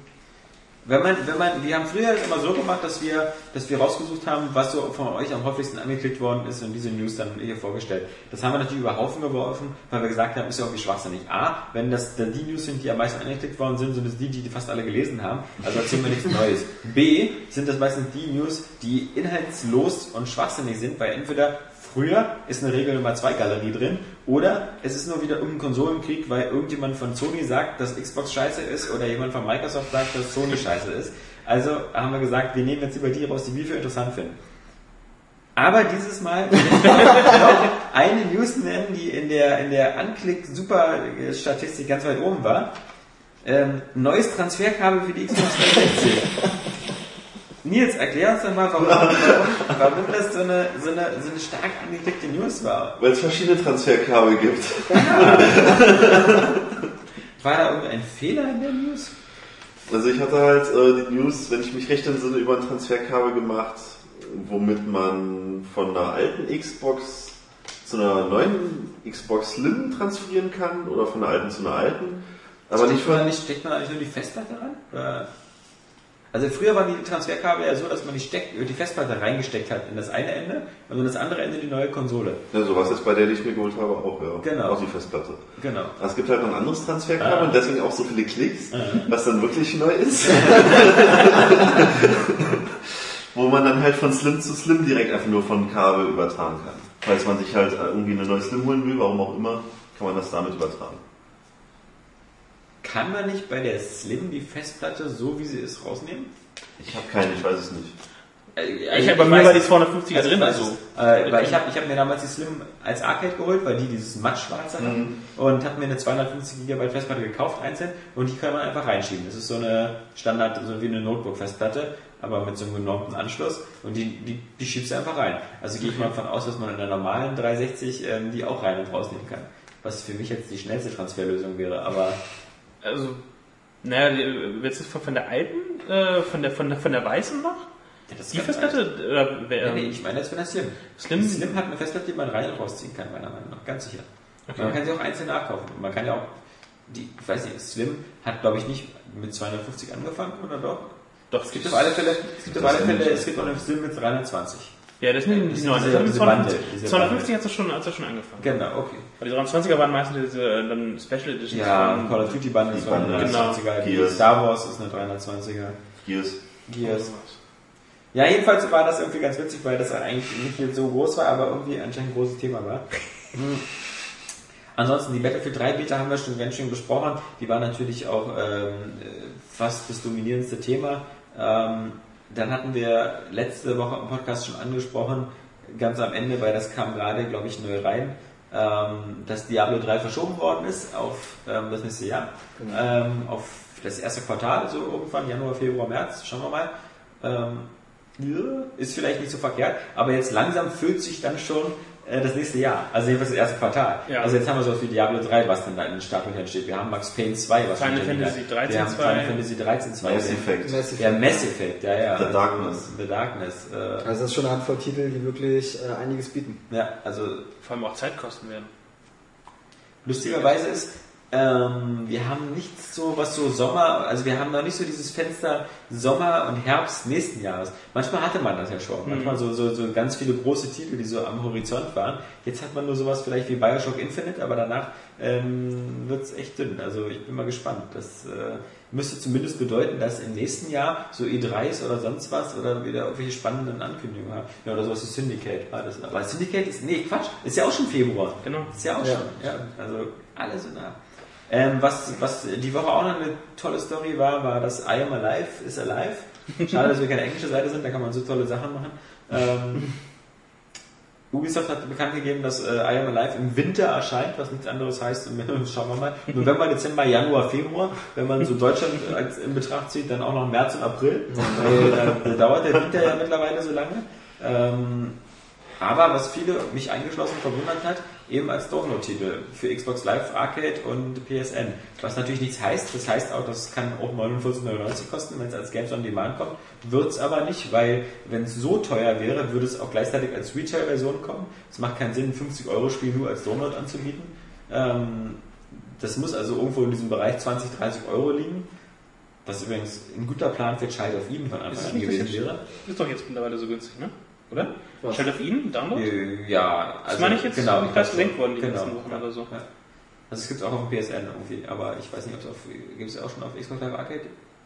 wenn man, wenn man, wir haben früher immer so gemacht, dass wir, dass wir rausgesucht haben, was so von euch am häufigsten angeklickt worden ist und diese News dann hier vorgestellt. Das haben wir natürlich über Haufen geworfen, weil wir gesagt haben, ist ja irgendwie schwachsinnig. A, wenn das dann die News sind, die am meisten angeklickt worden sind, sind es die, die die fast alle gelesen haben. Also erzählen wir nichts Neues. B, sind das meistens die News, die inhaltslos und schwachsinnig sind, weil entweder Früher ist eine Regel Nummer 2 Galerie drin oder es ist nur wieder irgendein Konsolenkrieg, weil irgendjemand von Sony sagt, dass Xbox scheiße ist oder jemand von Microsoft sagt, dass Sony scheiße ist. Also haben wir gesagt, wir nehmen jetzt über die raus, die wir für interessant finden. Aber dieses Mal eine News nennen, die in der, in der Anklick-Super-Statistik ganz weit oben war. Ähm, neues Transferkabel für die Xbox 360. Nils, erklär uns doch mal, warum, warum, warum das so eine, so, eine, so eine stark angeklickte News war. Weil es verschiedene Transferkabel gibt. War da irgendein Fehler in der News? Also ich hatte halt äh, die News, wenn ich mich recht entsinne, über ein Transferkabel gemacht, womit man von einer alten Xbox zu einer neuen Xbox Slim transferieren kann oder von einer alten zu einer alten. Aber nicht steckt man, von... nicht, steckt man eigentlich nur die Festplatte ran? Oder? Also früher waren die Transferkabel ja so, dass man die, Steck, die Festplatte reingesteckt hat in das eine Ende und in das andere Ende die neue Konsole. Ja, sowas ist bei der, die ich mir geholt habe, auch, ja. Genau. Auch die Festplatte. Genau. Aber es gibt halt noch ein anderes Transferkabel Ah. und deswegen auch so viele Klicks, was dann wirklich neu ist. Wo man dann halt von Slim zu Slim direkt einfach nur von Kabel übertragen kann. Falls man sich halt irgendwie eine neue Slim holen will, warum auch immer, kann man das damit übertragen. Kann man nicht bei der Slim die Festplatte so wie sie ist rausnehmen? Ich habe keine, ich weiß es nicht. Äh, Ich habe bei mir war die 250er also drin, also. Äh, weil ich habe ich hab mir damals die Slim als Arcade geholt, weil die dieses mattschwarze hatten und habe mir eine 250 GB Festplatte gekauft einzeln und die kann man einfach reinschieben. Das ist so eine Standard, so wie eine Notebook-Festplatte, aber mit so einem genormten Anschluss und die, die, die schiebst du einfach rein. Also gehe ich mal davon aus, dass man in der normalen 360 ähm, die auch rein und rausnehmen kann. Was für mich jetzt die schnellste Transferlösung wäre, aber Also, naja, willst du von, von der alten, äh, von der, von der, von der weißen noch? das Die Festplatte? Oder, wer, sein. Nee, ähm, ich meine jetzt von der Slim. Slim- Slim hat eine Festplatte, die man rein und rausziehen kann, meiner Meinung nach. Ganz sicher. Man kann sie auch einzeln nachkaufen. Man kann ja auch, die, ich weiß nicht, Slim hat glaube ich nicht mit 250 angefangen, oder doch? doch, Es gibt auf alle Fälle, es gibt auf alle Fälle, es gibt auch eine Slim mit 320. Ja, das sind Diese- die neuen. diese- Das sind diese 250, Bande, diese 250 hat es schon, hat's schon angefangen. Genau, okay. Aber die 320er waren meistens diese äh, dann Special Editions. Ja, von- Call of Duty Bande ist Die Bande, eine genau. 320er, die Gears. Star Wars ist eine 320er. Hier ist Gears. Ja, jedenfalls war das irgendwie ganz witzig, weil das eigentlich nicht so groß war, aber irgendwie anscheinend ein großes Thema war. Hm. Ansonsten, die Battlefield 3 Beta haben wir schon ganz schön besprochen. Die war natürlich auch ähm, fast das dominierendste Thema. Ähm, dann hatten wir letzte Woche im Podcast schon angesprochen, ganz am Ende, weil das kam gerade, glaube ich, neu rein, ähm, dass Diablo 3 verschoben worden ist auf ähm, das nächste Jahr. Ähm, auf das erste Quartal, so irgendwann, Januar, Februar, März, schauen wir mal. Ähm, ist vielleicht nicht so verkehrt, aber jetzt langsam füllt sich dann schon äh, das nächste Jahr. Also jedenfalls das erste Quartal. Ja. Also jetzt haben wir sowas wie Diablo 3, was dann da in den Startlöchern steht. Wir haben Max Payne 2, was Final Fantasy da? 13 Wir haben 2. Final Fantasy 13 2. Mass Effect. Mass Ja, Effect. Mass Effect, ja, ja. The Darkness. The Darkness. Äh, Also das ist schon eine Handvoll Titel, die wirklich äh, einiges bieten. ja, also Vor allem auch Zeit kosten werden. Lustigerweise ist, ähm, wir haben nichts so, was so Sommer, also wir haben noch nicht so dieses Fenster Sommer und Herbst nächsten Jahres. Manchmal hatte man das ja schon. Manchmal so, so, so ganz viele große Titel, die so am Horizont waren. Jetzt hat man nur sowas vielleicht wie Bioshock Infinite, aber danach ähm, wird es echt dünn. Also ich bin mal gespannt. Das äh, müsste zumindest bedeuten, dass im nächsten Jahr so E3s oder sonst was oder wieder irgendwelche spannenden Ankündigungen haben. Ja, oder sowas wie Syndicate war das. Aber Syndicate ist, nee, Quatsch, ist ja auch schon Februar. Genau. Ist ja auch Ja. schon. Ja, also alles so nah. Ähm, was, was die Woche auch noch eine tolle Story war, war, dass I Am Alive is Alive. Schade, dass wir keine englische Seite sind, da kann man so tolle Sachen machen. Ähm, Ubisoft hat bekannt gegeben, dass äh, I Am Alive im Winter erscheint, was nichts anderes heißt, im- schauen wir mal, November, Dezember, Januar, Februar. Wenn man so Deutschland als in Betracht zieht, dann auch noch März und April. Weil da, da dauert der Winter ja mittlerweile so lange. Ähm, aber was viele, mich eingeschlossen, verwundert hat, eben als Download-Titel für Xbox Live Arcade und PSN. Was natürlich nichts heißt, das heißt auch, das kann auch 49,99 kosten, wenn es als Games on Demand kommt. Wird es aber nicht, weil wenn es so teuer wäre, würde es auch gleichzeitig als Retail-Version kommen. Es macht keinen Sinn, ein 50-Euro-Spiel nur als Download anzubieten. Ähm, das muss also irgendwo in diesem Bereich 20, 30 Euro liegen. Was übrigens ein guter Plan für Child of Eden von Anfang an gewesen wäre. Ist doch jetzt mittlerweile so günstig, ne? Oder? Was? Child of Eden, Download? Äh, Ja, also meine ich jetzt, genau, ich glaub gesenkt schon. worden die genau, letzten Wochen ja, oder so. Ja. Also es gibt es auch auf dem PSN irgendwie, aber ich weiß nicht, ob es auf gibt es auch schon auf Xbox Live Arcade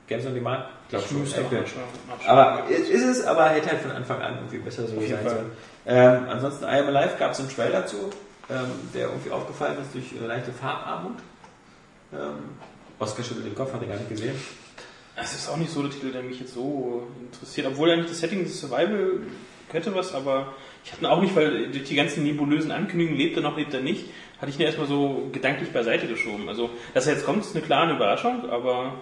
Games on Demand? Ich glaube schon. müsste okay. nachschauen. Aber ist ist es, aber hätte halt von Anfang an irgendwie besser so sein sollen. Ähm, ansonsten I Am Alive gab es einen Trailer zu, ähm, der irgendwie aufgefallen ist durch leichte Farbarmut. Ähm, Oscar schüttelt den Kopf, hat er gar nicht gesehen. Es ist auch nicht so der Titel, der mich jetzt so interessiert. Obwohl eigentlich das Setting des Survival könnte was, aber ich hatte auch nicht, weil durch die ganzen nebulösen Ankündigungen lebt er noch, lebt er nicht, hatte ich ihn erstmal so gedanklich beiseite geschoben. Also, dass er jetzt kommt, ist eine klare Überraschung, aber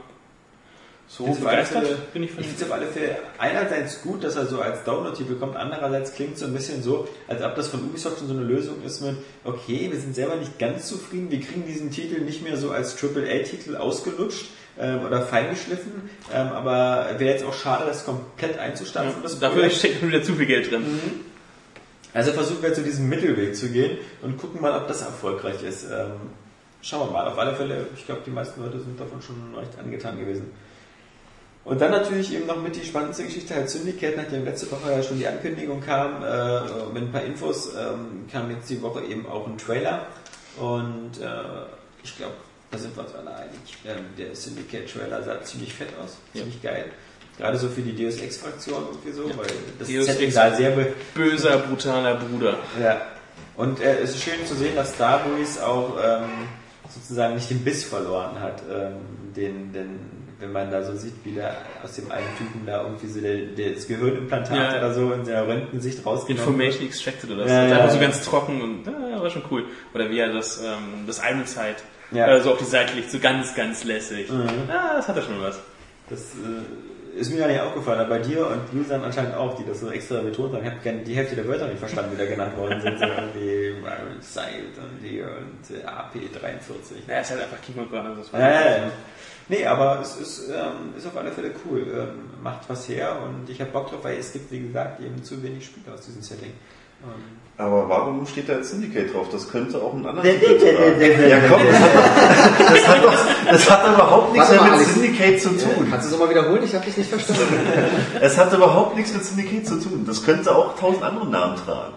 so alle begeistert Fälle- bin ich von Ich finde es auf alle Fälle einerseits gut, dass er so als Download-Titel kommt, andererseits klingt es so ein bisschen so, als ob das von Ubisoft schon so eine Lösung ist mit, okay, wir sind selber nicht ganz zufrieden, wir kriegen diesen Titel nicht mehr so als AAA-Titel ausgelutscht ähm, oder feingeschliffen, ähm, aber wäre jetzt auch schade, das komplett einzustampfen. das Dafür steckt wieder zu viel Geld drin. Also versuchen wir jetzt so diesen Mittelweg zu gehen und gucken mal, ob das erfolgreich ist. Ähm, schauen wir mal. Auf alle Fälle, ich glaube, die meisten Leute sind davon schon recht angetan gewesen. Und dann natürlich eben noch mit die spannendste Geschichte halt Syndicate, nachdem letzte Woche ja schon die Ankündigung kam, äh, mit ein paar Infos, ähm, kam jetzt die Woche eben auch ein Trailer. Und äh, ich glaube, da sind wir uns alle einig. Ähm, der Syndicate-Trailer sah ziemlich fett aus, ziemlich geil. Gerade so für die Deus Ex-Fraktion irgendwie so, weil das Deus Setting sah sehr, Böser, brutaler Bruder. ja. Und äh, es ist schön zu sehen, dass Starbreeze auch ähm, sozusagen nicht den Biss verloren hat. Ähm, den, den, wenn man da so sieht, wie der aus dem einen Typen da irgendwie so der, der das Gehirnimplantat Ja. oder so in seiner Röntgensicht rausgenommen Information extracted oder so. Ja, ja, einfach so ja. ganz trocken und ja, war schon cool. Oder wie er das, ähm, das Ironside Ja. äh, so auf die Seite legt, so ganz, ganz lässig. Mhm. Ja, das hatte schon was. Das äh, ist mir ja nicht aufgefallen, aber bei dir und Usern anscheinend auch, die das so extra betont haben. Ich habe die Hälfte der Wörter nicht verstanden, die da genannt worden sind. So irgendwie Ironside und die und äh, AP43. Ja, ist halt einfach war- Ja, ja, ja. Nee, aber es ist, ähm, ist auf alle Fälle cool. Ähm, macht was her und ich habe Bock drauf, weil es gibt, wie gesagt, eben zu wenig Spiele aus diesem Setting. Ähm, Aber warum steht da jetzt Syndicate drauf? Das könnte auch ein anderer Der- Titel sein. Ja komm, das hat, doch- das hat, doch, das hat überhaupt nichts mehr mit Alex. Syndicate zu tun. kannst du es nochmal wiederholen? Ich habe dich nicht verstanden. Es hat überhaupt nichts mit Syndicate zu tun. Das könnte auch tausend andere Namen tragen.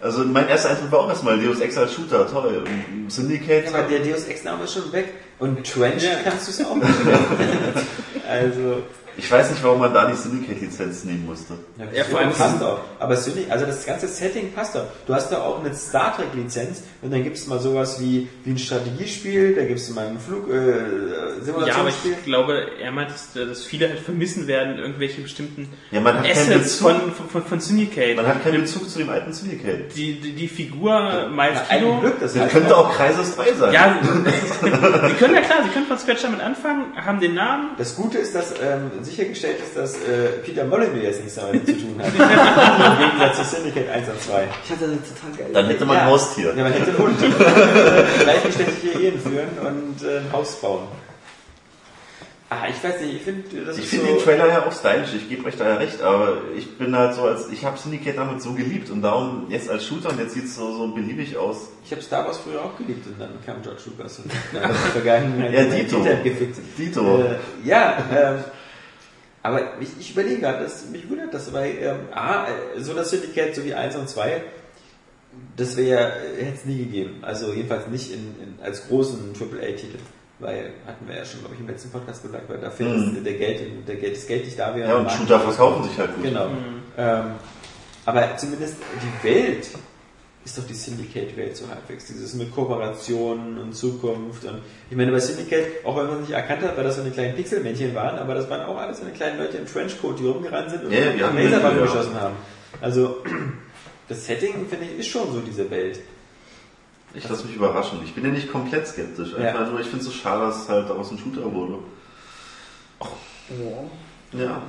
Also mein erster Eindruck war auch erstmal Deus Ex als Shooter, toll. Und Syndicate. ja, aber der Deus Ex-Name ist schon weg und Trench kannst du es auch nicht mehr. Also, Ich weiß nicht, warum man da die Syndicate-Lizenz nehmen musste. Ja, vor allem passt doch. Aber Syndicate, also das ganze Setting passt doch. Du hast da auch eine Star Trek-Lizenz und dann gibt es mal sowas wie, wie ein Strategiespiel, da gibt es mal ein Flug, äh, Ja, aber Simulationsspiel. ich glaube, er meint, dass, dass viele halt vermissen werden, irgendwelche bestimmten Ja, man hat keinen Assets Bezug. von, von, von Syndicate. Man hat keinen Bezug zu dem alten Syndicate. die, die, die Figur Miles Na, ein Kino. Glück, das heißt könnte auch Kreises 3 sein. Ja, sie können ja klar, sie können von Scratch damit anfangen, haben den Namen. Das Gute ist, dass ähm, sichergestellt ist, dass äh, Peter Molyneux jetzt nichts damit zu tun hat. Im Gegensatz zu Syndicate 1 und 2. Ich hatte eine total geile Dann hätte man ein Haustier. Ja, man hätte einen Hund. Äh, Gleichgeschlechtliche Ehen führen und äh, ein Haus bauen. Ah, ich weiß nicht, ich finde, das Ich finde so... den Trailer ja auch stylisch, ich gebe euch da ja recht, aber ich bin halt so als, ich habe Syndicate damit so geliebt und darum jetzt als Shooter und jetzt sieht es so, so beliebig aus. Ich habe Star Wars früher auch geliebt und dann kam George Lucas und der Vergangenheit Ja, Dito. Gefickt. Dito. Äh, ja, ähm, aber ich, ich überlege gerade, das, mich wundert das, weil ähm, A, äh, so das Syndicate, so wie 1 und 2, das wäre, hätte es nie gegeben. Also jedenfalls nicht in, in, als großen AAA-Titel. Weil, hatten wir ja schon, glaube ich, im letzten Podcast gesagt, weil dafür Mhm. ist der Geld, der Geld, das Geld nicht da wäre. Ja, und Shooter verkaufen sich halt gut. Genau. Ähm, aber zumindest die Welt ist doch die Syndicate-Welt so halbwegs. Dieses mit Kooperationen und Zukunft. Und ich meine, bei Syndicate, auch wenn man es nicht erkannt hat, weil das so eine kleinen Pixelmännchen waren, aber das waren auch alles so eine kleinen Leute im Trenchcoat, die rumgerannt sind und Ja, ja, Laserwaffen ja. geschossen haben. Also, das Setting, finde ich, ist schon so diese Welt. Ich lasse mich überraschen. Ich bin ja nicht komplett skeptisch. Einfach Ja. nur, ich finde es so schade, dass es halt daraus ein Shooter wurde. Ja.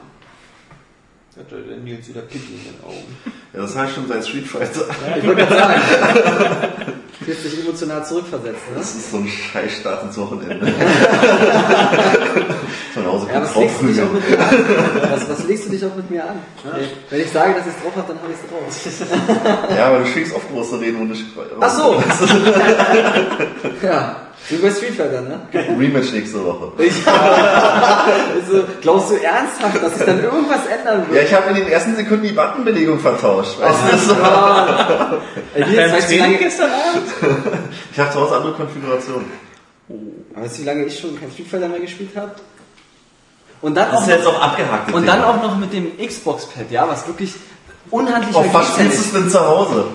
Hat der Nils wieder Pipi in den Augen. Ja, das heißt schon seit Street Fighter. Ich wollte gerade sagen. Du hast dich emotional zurückversetzt, ne? Das ist so ein scheiß Start ins Wochenende. Von Hause Ja, was legst du dich auch draufprügeln. mit mir an? Was, was legst du dich auch mit mir an? Ne? Wenn ich sage, dass ich es drauf habe, dann habe ich es drauf. Ja, aber du schickst oft große Reden und ich. Ach so! ja, du bei Street Fighter, ne? Rematch nächste Woche. Also, glaubst du ernsthaft, dass sich dann irgendwas ändern Ja, wird? ich habe in den ersten Sekunden die Buttonbelegung vertauscht. Weißt du, das so. Ey, wie, jetzt, weißt du, wie lange, gestern Abend? Ich habe zu Hause andere Konfigurationen. weißt du, wie lange ich schon kein Street Fighter mehr gespielt habe? Und dann Das auch ist jetzt auch abgehakt. Und Thema. dann auch noch mit dem Xbox-Pad, ja, was wirklich unhandlich Auf was spielst du es denn zu Hause?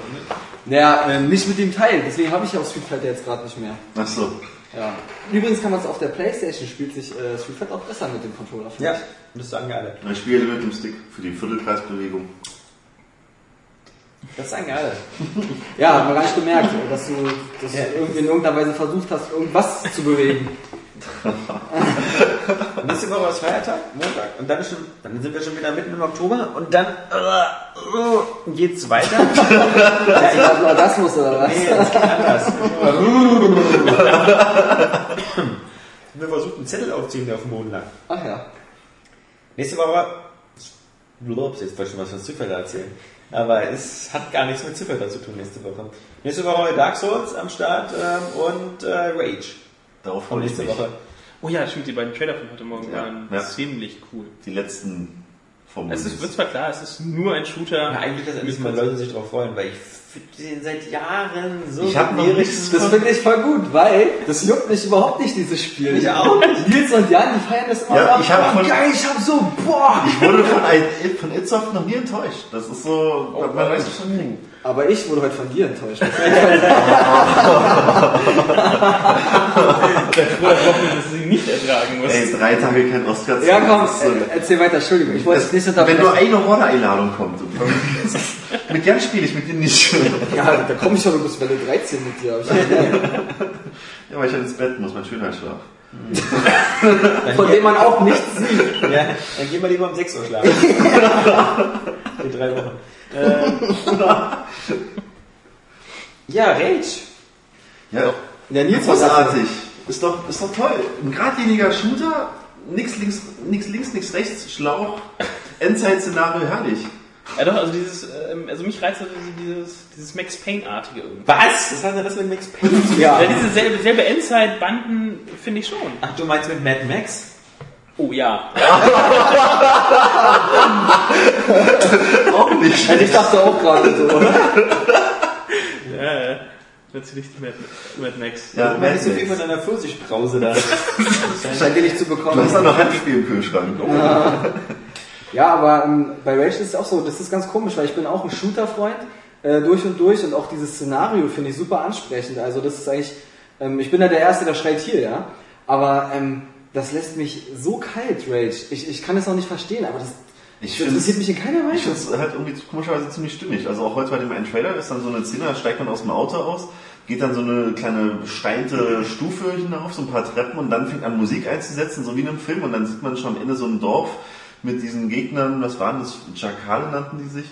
Naja, ähm, nicht mit dem Teil, deswegen habe ich ja auch Street Fighter jetzt gerade nicht mehr. Ach so. Ja. Übrigens kann man es auf der Playstation spielt sich äh, Street Fighter auch besser mit dem Controller. Ja, das sagen alle. Ich spiele mit dem Stick für die Viertelkreisbewegung. Das sagen alle. Ja, hat man gar nicht gemerkt, äh, dass du, dass du irgendwie in irgendeiner Weise versucht hast, irgendwas zu bewegen. Nächste Woche ist Feiertag, Montag, und dann, schon, dann sind wir schon wieder mitten im Oktober und dann äh, geht's weiter. Ja, ich glaube, Orgasmus oder was? Nee, das geht anders. wir versuchen einen Zettel aufziehen, der auf dem Boden lag. Ach ja. Nächste Woche, Ups, jetzt wollte ich schon was von Ziffer erzählen. Aber es hat gar nichts mit Ziffer zu tun nächste Woche. Nächste Woche Dark Souls am Start ähm, und äh, Rage. Darauf freue ich mich. Woche. Oh ja, stimmt, die beiden Trailer von heute Morgen Ja, waren ja. ziemlich cool. Die letzten vom Es ist, wird zwar klar, es ist nur ein Shooter. Ja, eigentlich, dass endlich mal Leute sich drauf freuen, weil ich finde den seit Jahren so Ich hab noch nichts Das finde ich voll gut, weil das juckt mich überhaupt nicht, dieses Spiel. Ich auch nicht. Nils und Jan, die feiern das immer Ja, ab. ich hab von- geil, ich hab so, boah! Ich wurde von, von Itsoft noch nie enttäuscht. Das ist so, Oh, man weiß schon nie. Aber ich wurde heute von dir enttäuscht. dass sie nicht ertragen muss. Ey, drei Tage kein Oscar ja, komm, so- äh, erzähl weiter, Entschuldigung, ich wollte dich nicht wenn nur unterbrechen. eine Rolle-Einladung kommt. mit Jan spiele ich, mit dir nicht. Ja, da komme ich schon bis Welle 13 mit dir. Ja, weil ich halt ins Bett muss, mein Schönheitsschlaf. Von dem man auch nichts sieht. Ja, dann gehen wir lieber um 6 Uhr schlafen. In drei Wochen. Äh, ja, Rage. Ja, Ja, Nils großartig. Ist doch, ist doch toll. Ein geradliniger Shooter, nix links, nix links, nix rechts, Schlauch, Endzeit-Szenario, herrlich. Ja doch, also dieses, ähm, also mich reizt also dieses, dieses Max Payne-artige irgendwie. Was? Was hat denn das mit Max Payne zu? Ja. Ja, diese selbe, selbe Endzeit-Banden finde ich schon. Ach, du meinst mit Mad Max? Oh ja. Auch nicht. Also ich dachte auch gerade so. Ja, ja. Natürlich die Mad, Mad Max. Ja, Man Mad ist so viel Max. von einer Pfirsichbrause da. Scheint dir nicht zu Du bekommen. hast auch noch Handspiel im Kühlschrank. Ja, aber ähm, bei Rage ist es auch so, das ist ganz komisch, weil ich bin auch ein Shooter-Freund äh, durch und durch und auch dieses Szenario finde ich super ansprechend. Also das ist eigentlich, ähm, ich bin ja der Erste, der schreit hier, ja. Aber ähm, das lässt mich so kalt, Rage. Ich, ich kann es noch nicht verstehen, aber das, Ich das interessiert mich in keiner Ich Weise. finde es halt irgendwie komischerweise ziemlich stimmig. Also auch heute bei dem einen Trailer ist dann so eine Szene, da steigt man aus dem Auto aus, geht dann so eine kleine besteinte Stufe hinauf, so ein paar Treppen und dann fängt an Musik einzusetzen, so wie in einem Film und dann sieht man schon am Ende so ein Dorf mit diesen Gegnern, was waren das, Jakale nannten die sich,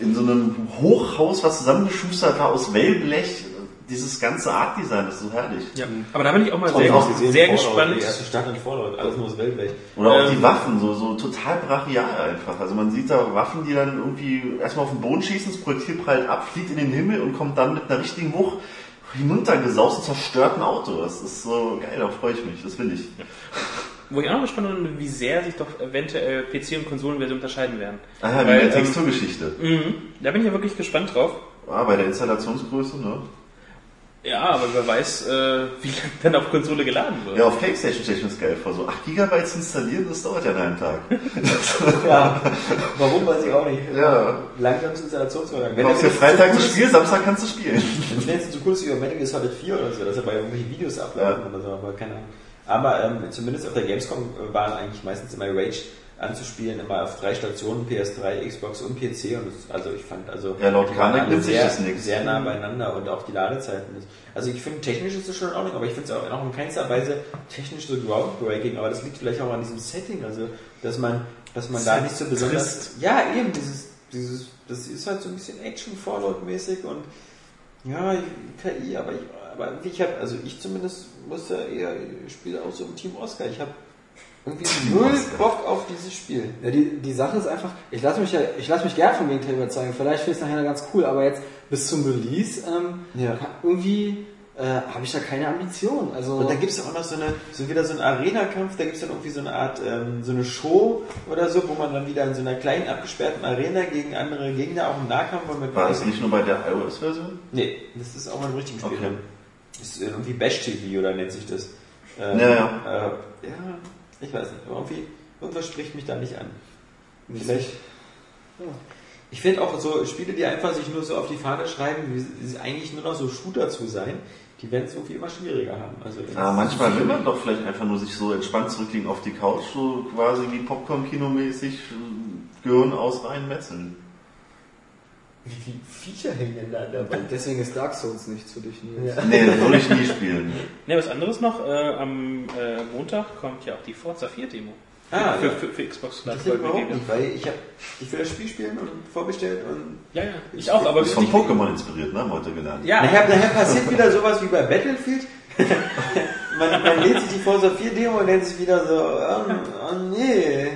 in so einem Hochhaus, was zusammengeschustert war aus Wellblech, dieses ganze Art-Design ist so herrlich. Ja. Aber da bin ich auch mal Und sehr, auch sehr gespannt. Die erste Stadt in Fallout, alles nur aus Weltwelt. Oder auch Ähm, die Waffen, so, so total brachial einfach. Also man sieht da Waffen, die dann irgendwie erstmal auf den Boden schießen, das Projektil prallt ab, fliegt in den Himmel und kommt dann mit einer richtigen Wucht hinuntergesaust und zerstört ein Auto. Das ist so geil, da freue ich mich, das will ich. Wo ich auch noch gespannt bin, wie sehr sich doch eventuell PC- und Konsolenversion unterscheiden werden. Ah ja, Weil, die ähm, Texturgeschichte. Mhm. Da bin ich ja wirklich gespannt drauf. Ah, bei der Installationsgröße, ne? Ja, aber wer weiß, äh, wie lange dann auf Konsole geladen wird. Ja, auf Playstation stelle ich mir das geil vor. So 8 GB zu installieren, das dauert ja einen halben Tag. Ja, warum weiß ich auch nicht. Ja. Langsames Installationsvorgang. Du brauchst ja Freitag das Spiel, Samstag kannst du spielen. Wenn es jetzt so cool bei Metal Gear Solid 4 oder so, dass er bei irgendwelchen Videos ablaufen Ja. oder so, aber keine Ahnung. Aber ähm, zumindest auf der Gamescom waren eigentlich meistens immer Rage anzuspielen, immer auf drei Stationen, PS3, Xbox und PC und das, also ich fand also Ja, laut Grafik alle sehr, sehr nah beieinander und auch die Ladezeiten. Ist, also ich finde technisch ist es schon in Ordnung, aber ich finde es auch noch in keinster Weise technisch so groundbreaking, aber das liegt vielleicht auch an diesem Setting, also dass man dass man da nicht so besonders ja eben dieses dieses das ist halt so ein bisschen Action Fallout mäßig und ja, KI, aber ich, aber ich habe, also ich zumindest musste eher, ich spiele auch so im Team Oscar. Ich habe irgendwie null. Bock auf dieses Spiel. Ja, die, die Sache ist einfach, ich lasse mich ja, ich lasse mich gern vom Gegenteil überzeugen. Vielleicht finde ich es nachher ganz cool, aber jetzt bis zum Release ähm, Ja. irgendwie äh, habe ich da keine Ambition. Also Und da gibt es ja auch noch so eine, so wieder so einen Arena-Kampf, da gibt es dann irgendwie so eine Art, ähm, so eine Show oder so, wo man dann wieder in so einer kleinen abgesperrten Arena gegen andere Gegner auch im Nahkampf und mit War das nicht nur bei der iOS-Version? Nee, das ist auch mal im richtigen Spiel. Okay. Das ist irgendwie Bash TV oder nennt sich das. Ähm, Ja, ja. Äh, ja, ich weiß nicht, aber irgendwie, irgendwas spricht mich da nicht an. Vielleicht. Ich finde auch so Spiele, die einfach sich nur so auf die Fahne schreiben, wie sie eigentlich nur noch so Shooter zu sein, die werden es irgendwie immer schwieriger haben. Also Ja, manchmal will man doch vielleicht einfach nur sich so entspannt zurücklegen auf die Couch, so quasi wie Popcorn-Kino-mäßig äh, Gehirn aus rein metzeln. Wie viele Viecher hängen denn da dabei? deswegen ist Dark Souls nichts für dich, Nils. Nee, das würde ich nie spielen. Ne, was anderes noch, äh, am äh, Montag kommt ja auch die Forza 4 Demo. Ah, für, ja. für, für Xbox Live weil ich habe, ich will das Spiel spielen und vorbestellt und Ja, ja, ich auch, aber ist von ich- Pokémon inspiriert, ne? Haben wir heute gelernt. Ja, Nachher, nachher passiert wieder sowas wie bei Battlefield. man, man lädt sich die Forza 4 Demo und denkt sich wieder so, oh, oh nee.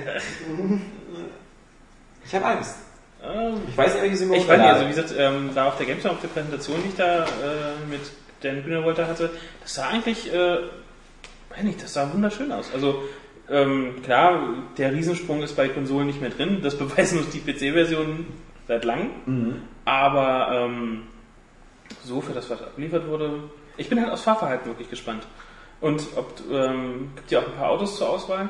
Ich habe Angst. Ähm, Ich weiß sie mir Ich weiß nicht, also wie gesagt, ähm, da auf der Gamescom, auf der Präsentation, die ich da äh, mit Dan Grünewolter hatte, das sah eigentlich, äh, weiß nicht, das sah wunderschön aus. Also ähm, klar, der Riesensprung ist bei Konsolen nicht mehr drin, das beweisen uns die PC-Versionen seit langem, Mhm. aber ähm, so für das, was abgeliefert wurde, ich bin halt aus Fahrverhalten wirklich gespannt. Und ob, ähm, gibt ja auch ein paar Autos zur Auswahl,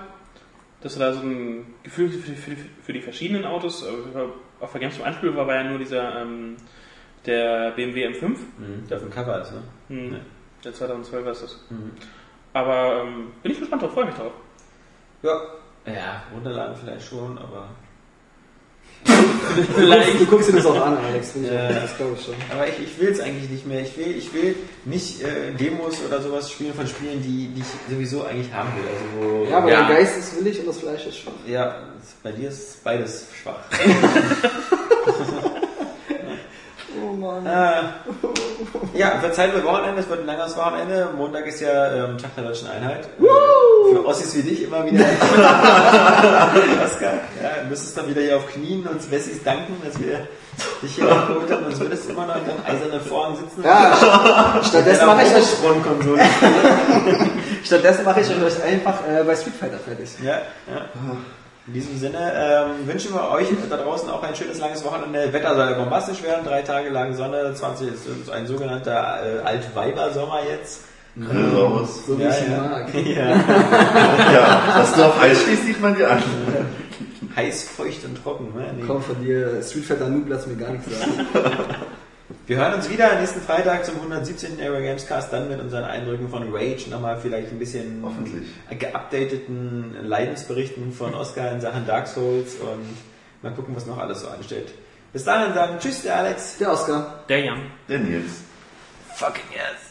dass du da so ein Gefühl für die, für für die verschiedenen Autos, äh, auf der Gamescom Anspiel war, war ja nur dieser, ähm, der BMW M5, Mhm, der auf dem Cover ist, ne? hm, Ja. der 2012 ist das. Mhm. Aber ähm, bin ich gespannt drauf, freue mich drauf. Ja. Ja, runterladen vielleicht schon, aber. Du guckst dir das auch an, Alex. Ja. Das glaube ich schon. Aber ich, ich will es eigentlich nicht mehr. Ich will, ich will nicht äh, Demos oder sowas spielen von Spielen, die, die ich sowieso eigentlich haben will. Also wo, Ja, aber Ja. der Geist ist willig und das Fleisch ist schwach. Ja, bei dir ist beides schwach. Oh Mann. Äh, ja, verzeiht mir Wochenende, es wird ein langes Wochenende. Montag ist ja ähm, Tag der Deutschen Einheit. Für Ossis wie dich immer wieder. Oscar, ja, du müsstest dann wieder hier auf Knien uns Wessis danken, dass wir dich hier abgeholt haben. Sonst würdest du immer noch in deinem eisernen Vorhang sitzen. Ja, stattdessen mache ich euch, Frontkonsole. stattdessen mache ich euch einfach äh, bei Street Fighter fertig. Ja, ja. In diesem Sinne ähm, wünschen wir euch da draußen auch ein schönes langes Wochenende. Wetter soll ja bombastisch werden, drei Tage lang Sonne, 20 ist ein sogenannter äh, Altweiber-Sommer jetzt. Raus. So wie Ja, ich ja. mag. Ja, Ja, dass du auf Eis stehst, sieht man dir an. heiß, feucht und trocken. Ne? Nee. Komm von dir, Street Fighter Noob, lass mir gar nichts sagen. Wir hören uns wieder nächsten Freitag zum 117. Aero Games Cast, dann mit unseren Eindrücken von Rage, nochmal vielleicht ein bisschen Hoffentlich. geupdateten Leidensberichten von Oscar in Sachen Dark Souls und mal gucken, was noch alles so ansteht. Bis dahin dann, tschüss, der Alex. Der Oscar. Der Jan. Der Nils. Fucking yes.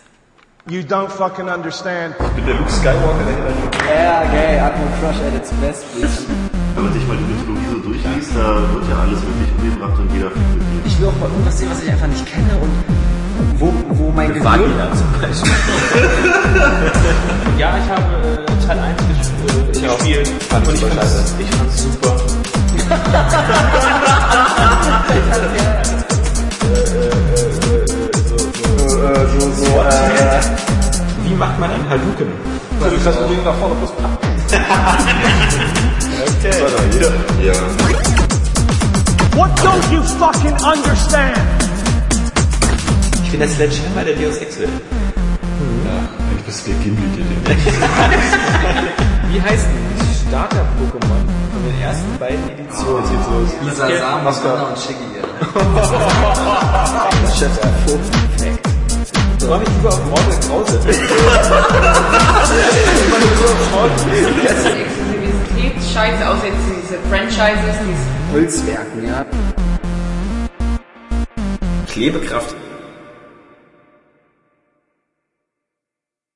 You don't fucking understand. Mit der Luke Skywalker dahinter. Ja, geil, Admiral Crush at its best, please. Wenn man sich mal die Mythologie so durchliest, da wird ja alles wirklich umgebracht und jeder fliegt mit dir. Ich will auch mal irgendwas sehen, was ich einfach nicht kenne und wo, wo mein Gehirn... Vagina zum Beispiel. Ja, ich habe äh, Teil 1 gespielt. Ich auch. Fand und ich ich super fand's, scheiße. ich fand's super. so, so, äh, Wie macht man einen Haluken? Du kannst unbedingt nach vorne plus Ja. What don't you fucking understand? Ich bin der Sledgehammer der Deus Ex will. Eigentlich bist du der Gimli, der den Wie heißt denn die Starter-Pokémon von den ersten beiden Editionen? Jetzt geht's los. Lisa Sam, Anna und Shiggy. Chef, Ich freue mich lieber auf Mortal Krause. Das ist Exklusivitätsscheiße, außer jetzt diese Franchises, diese Holzwerken, ja. Klebekraft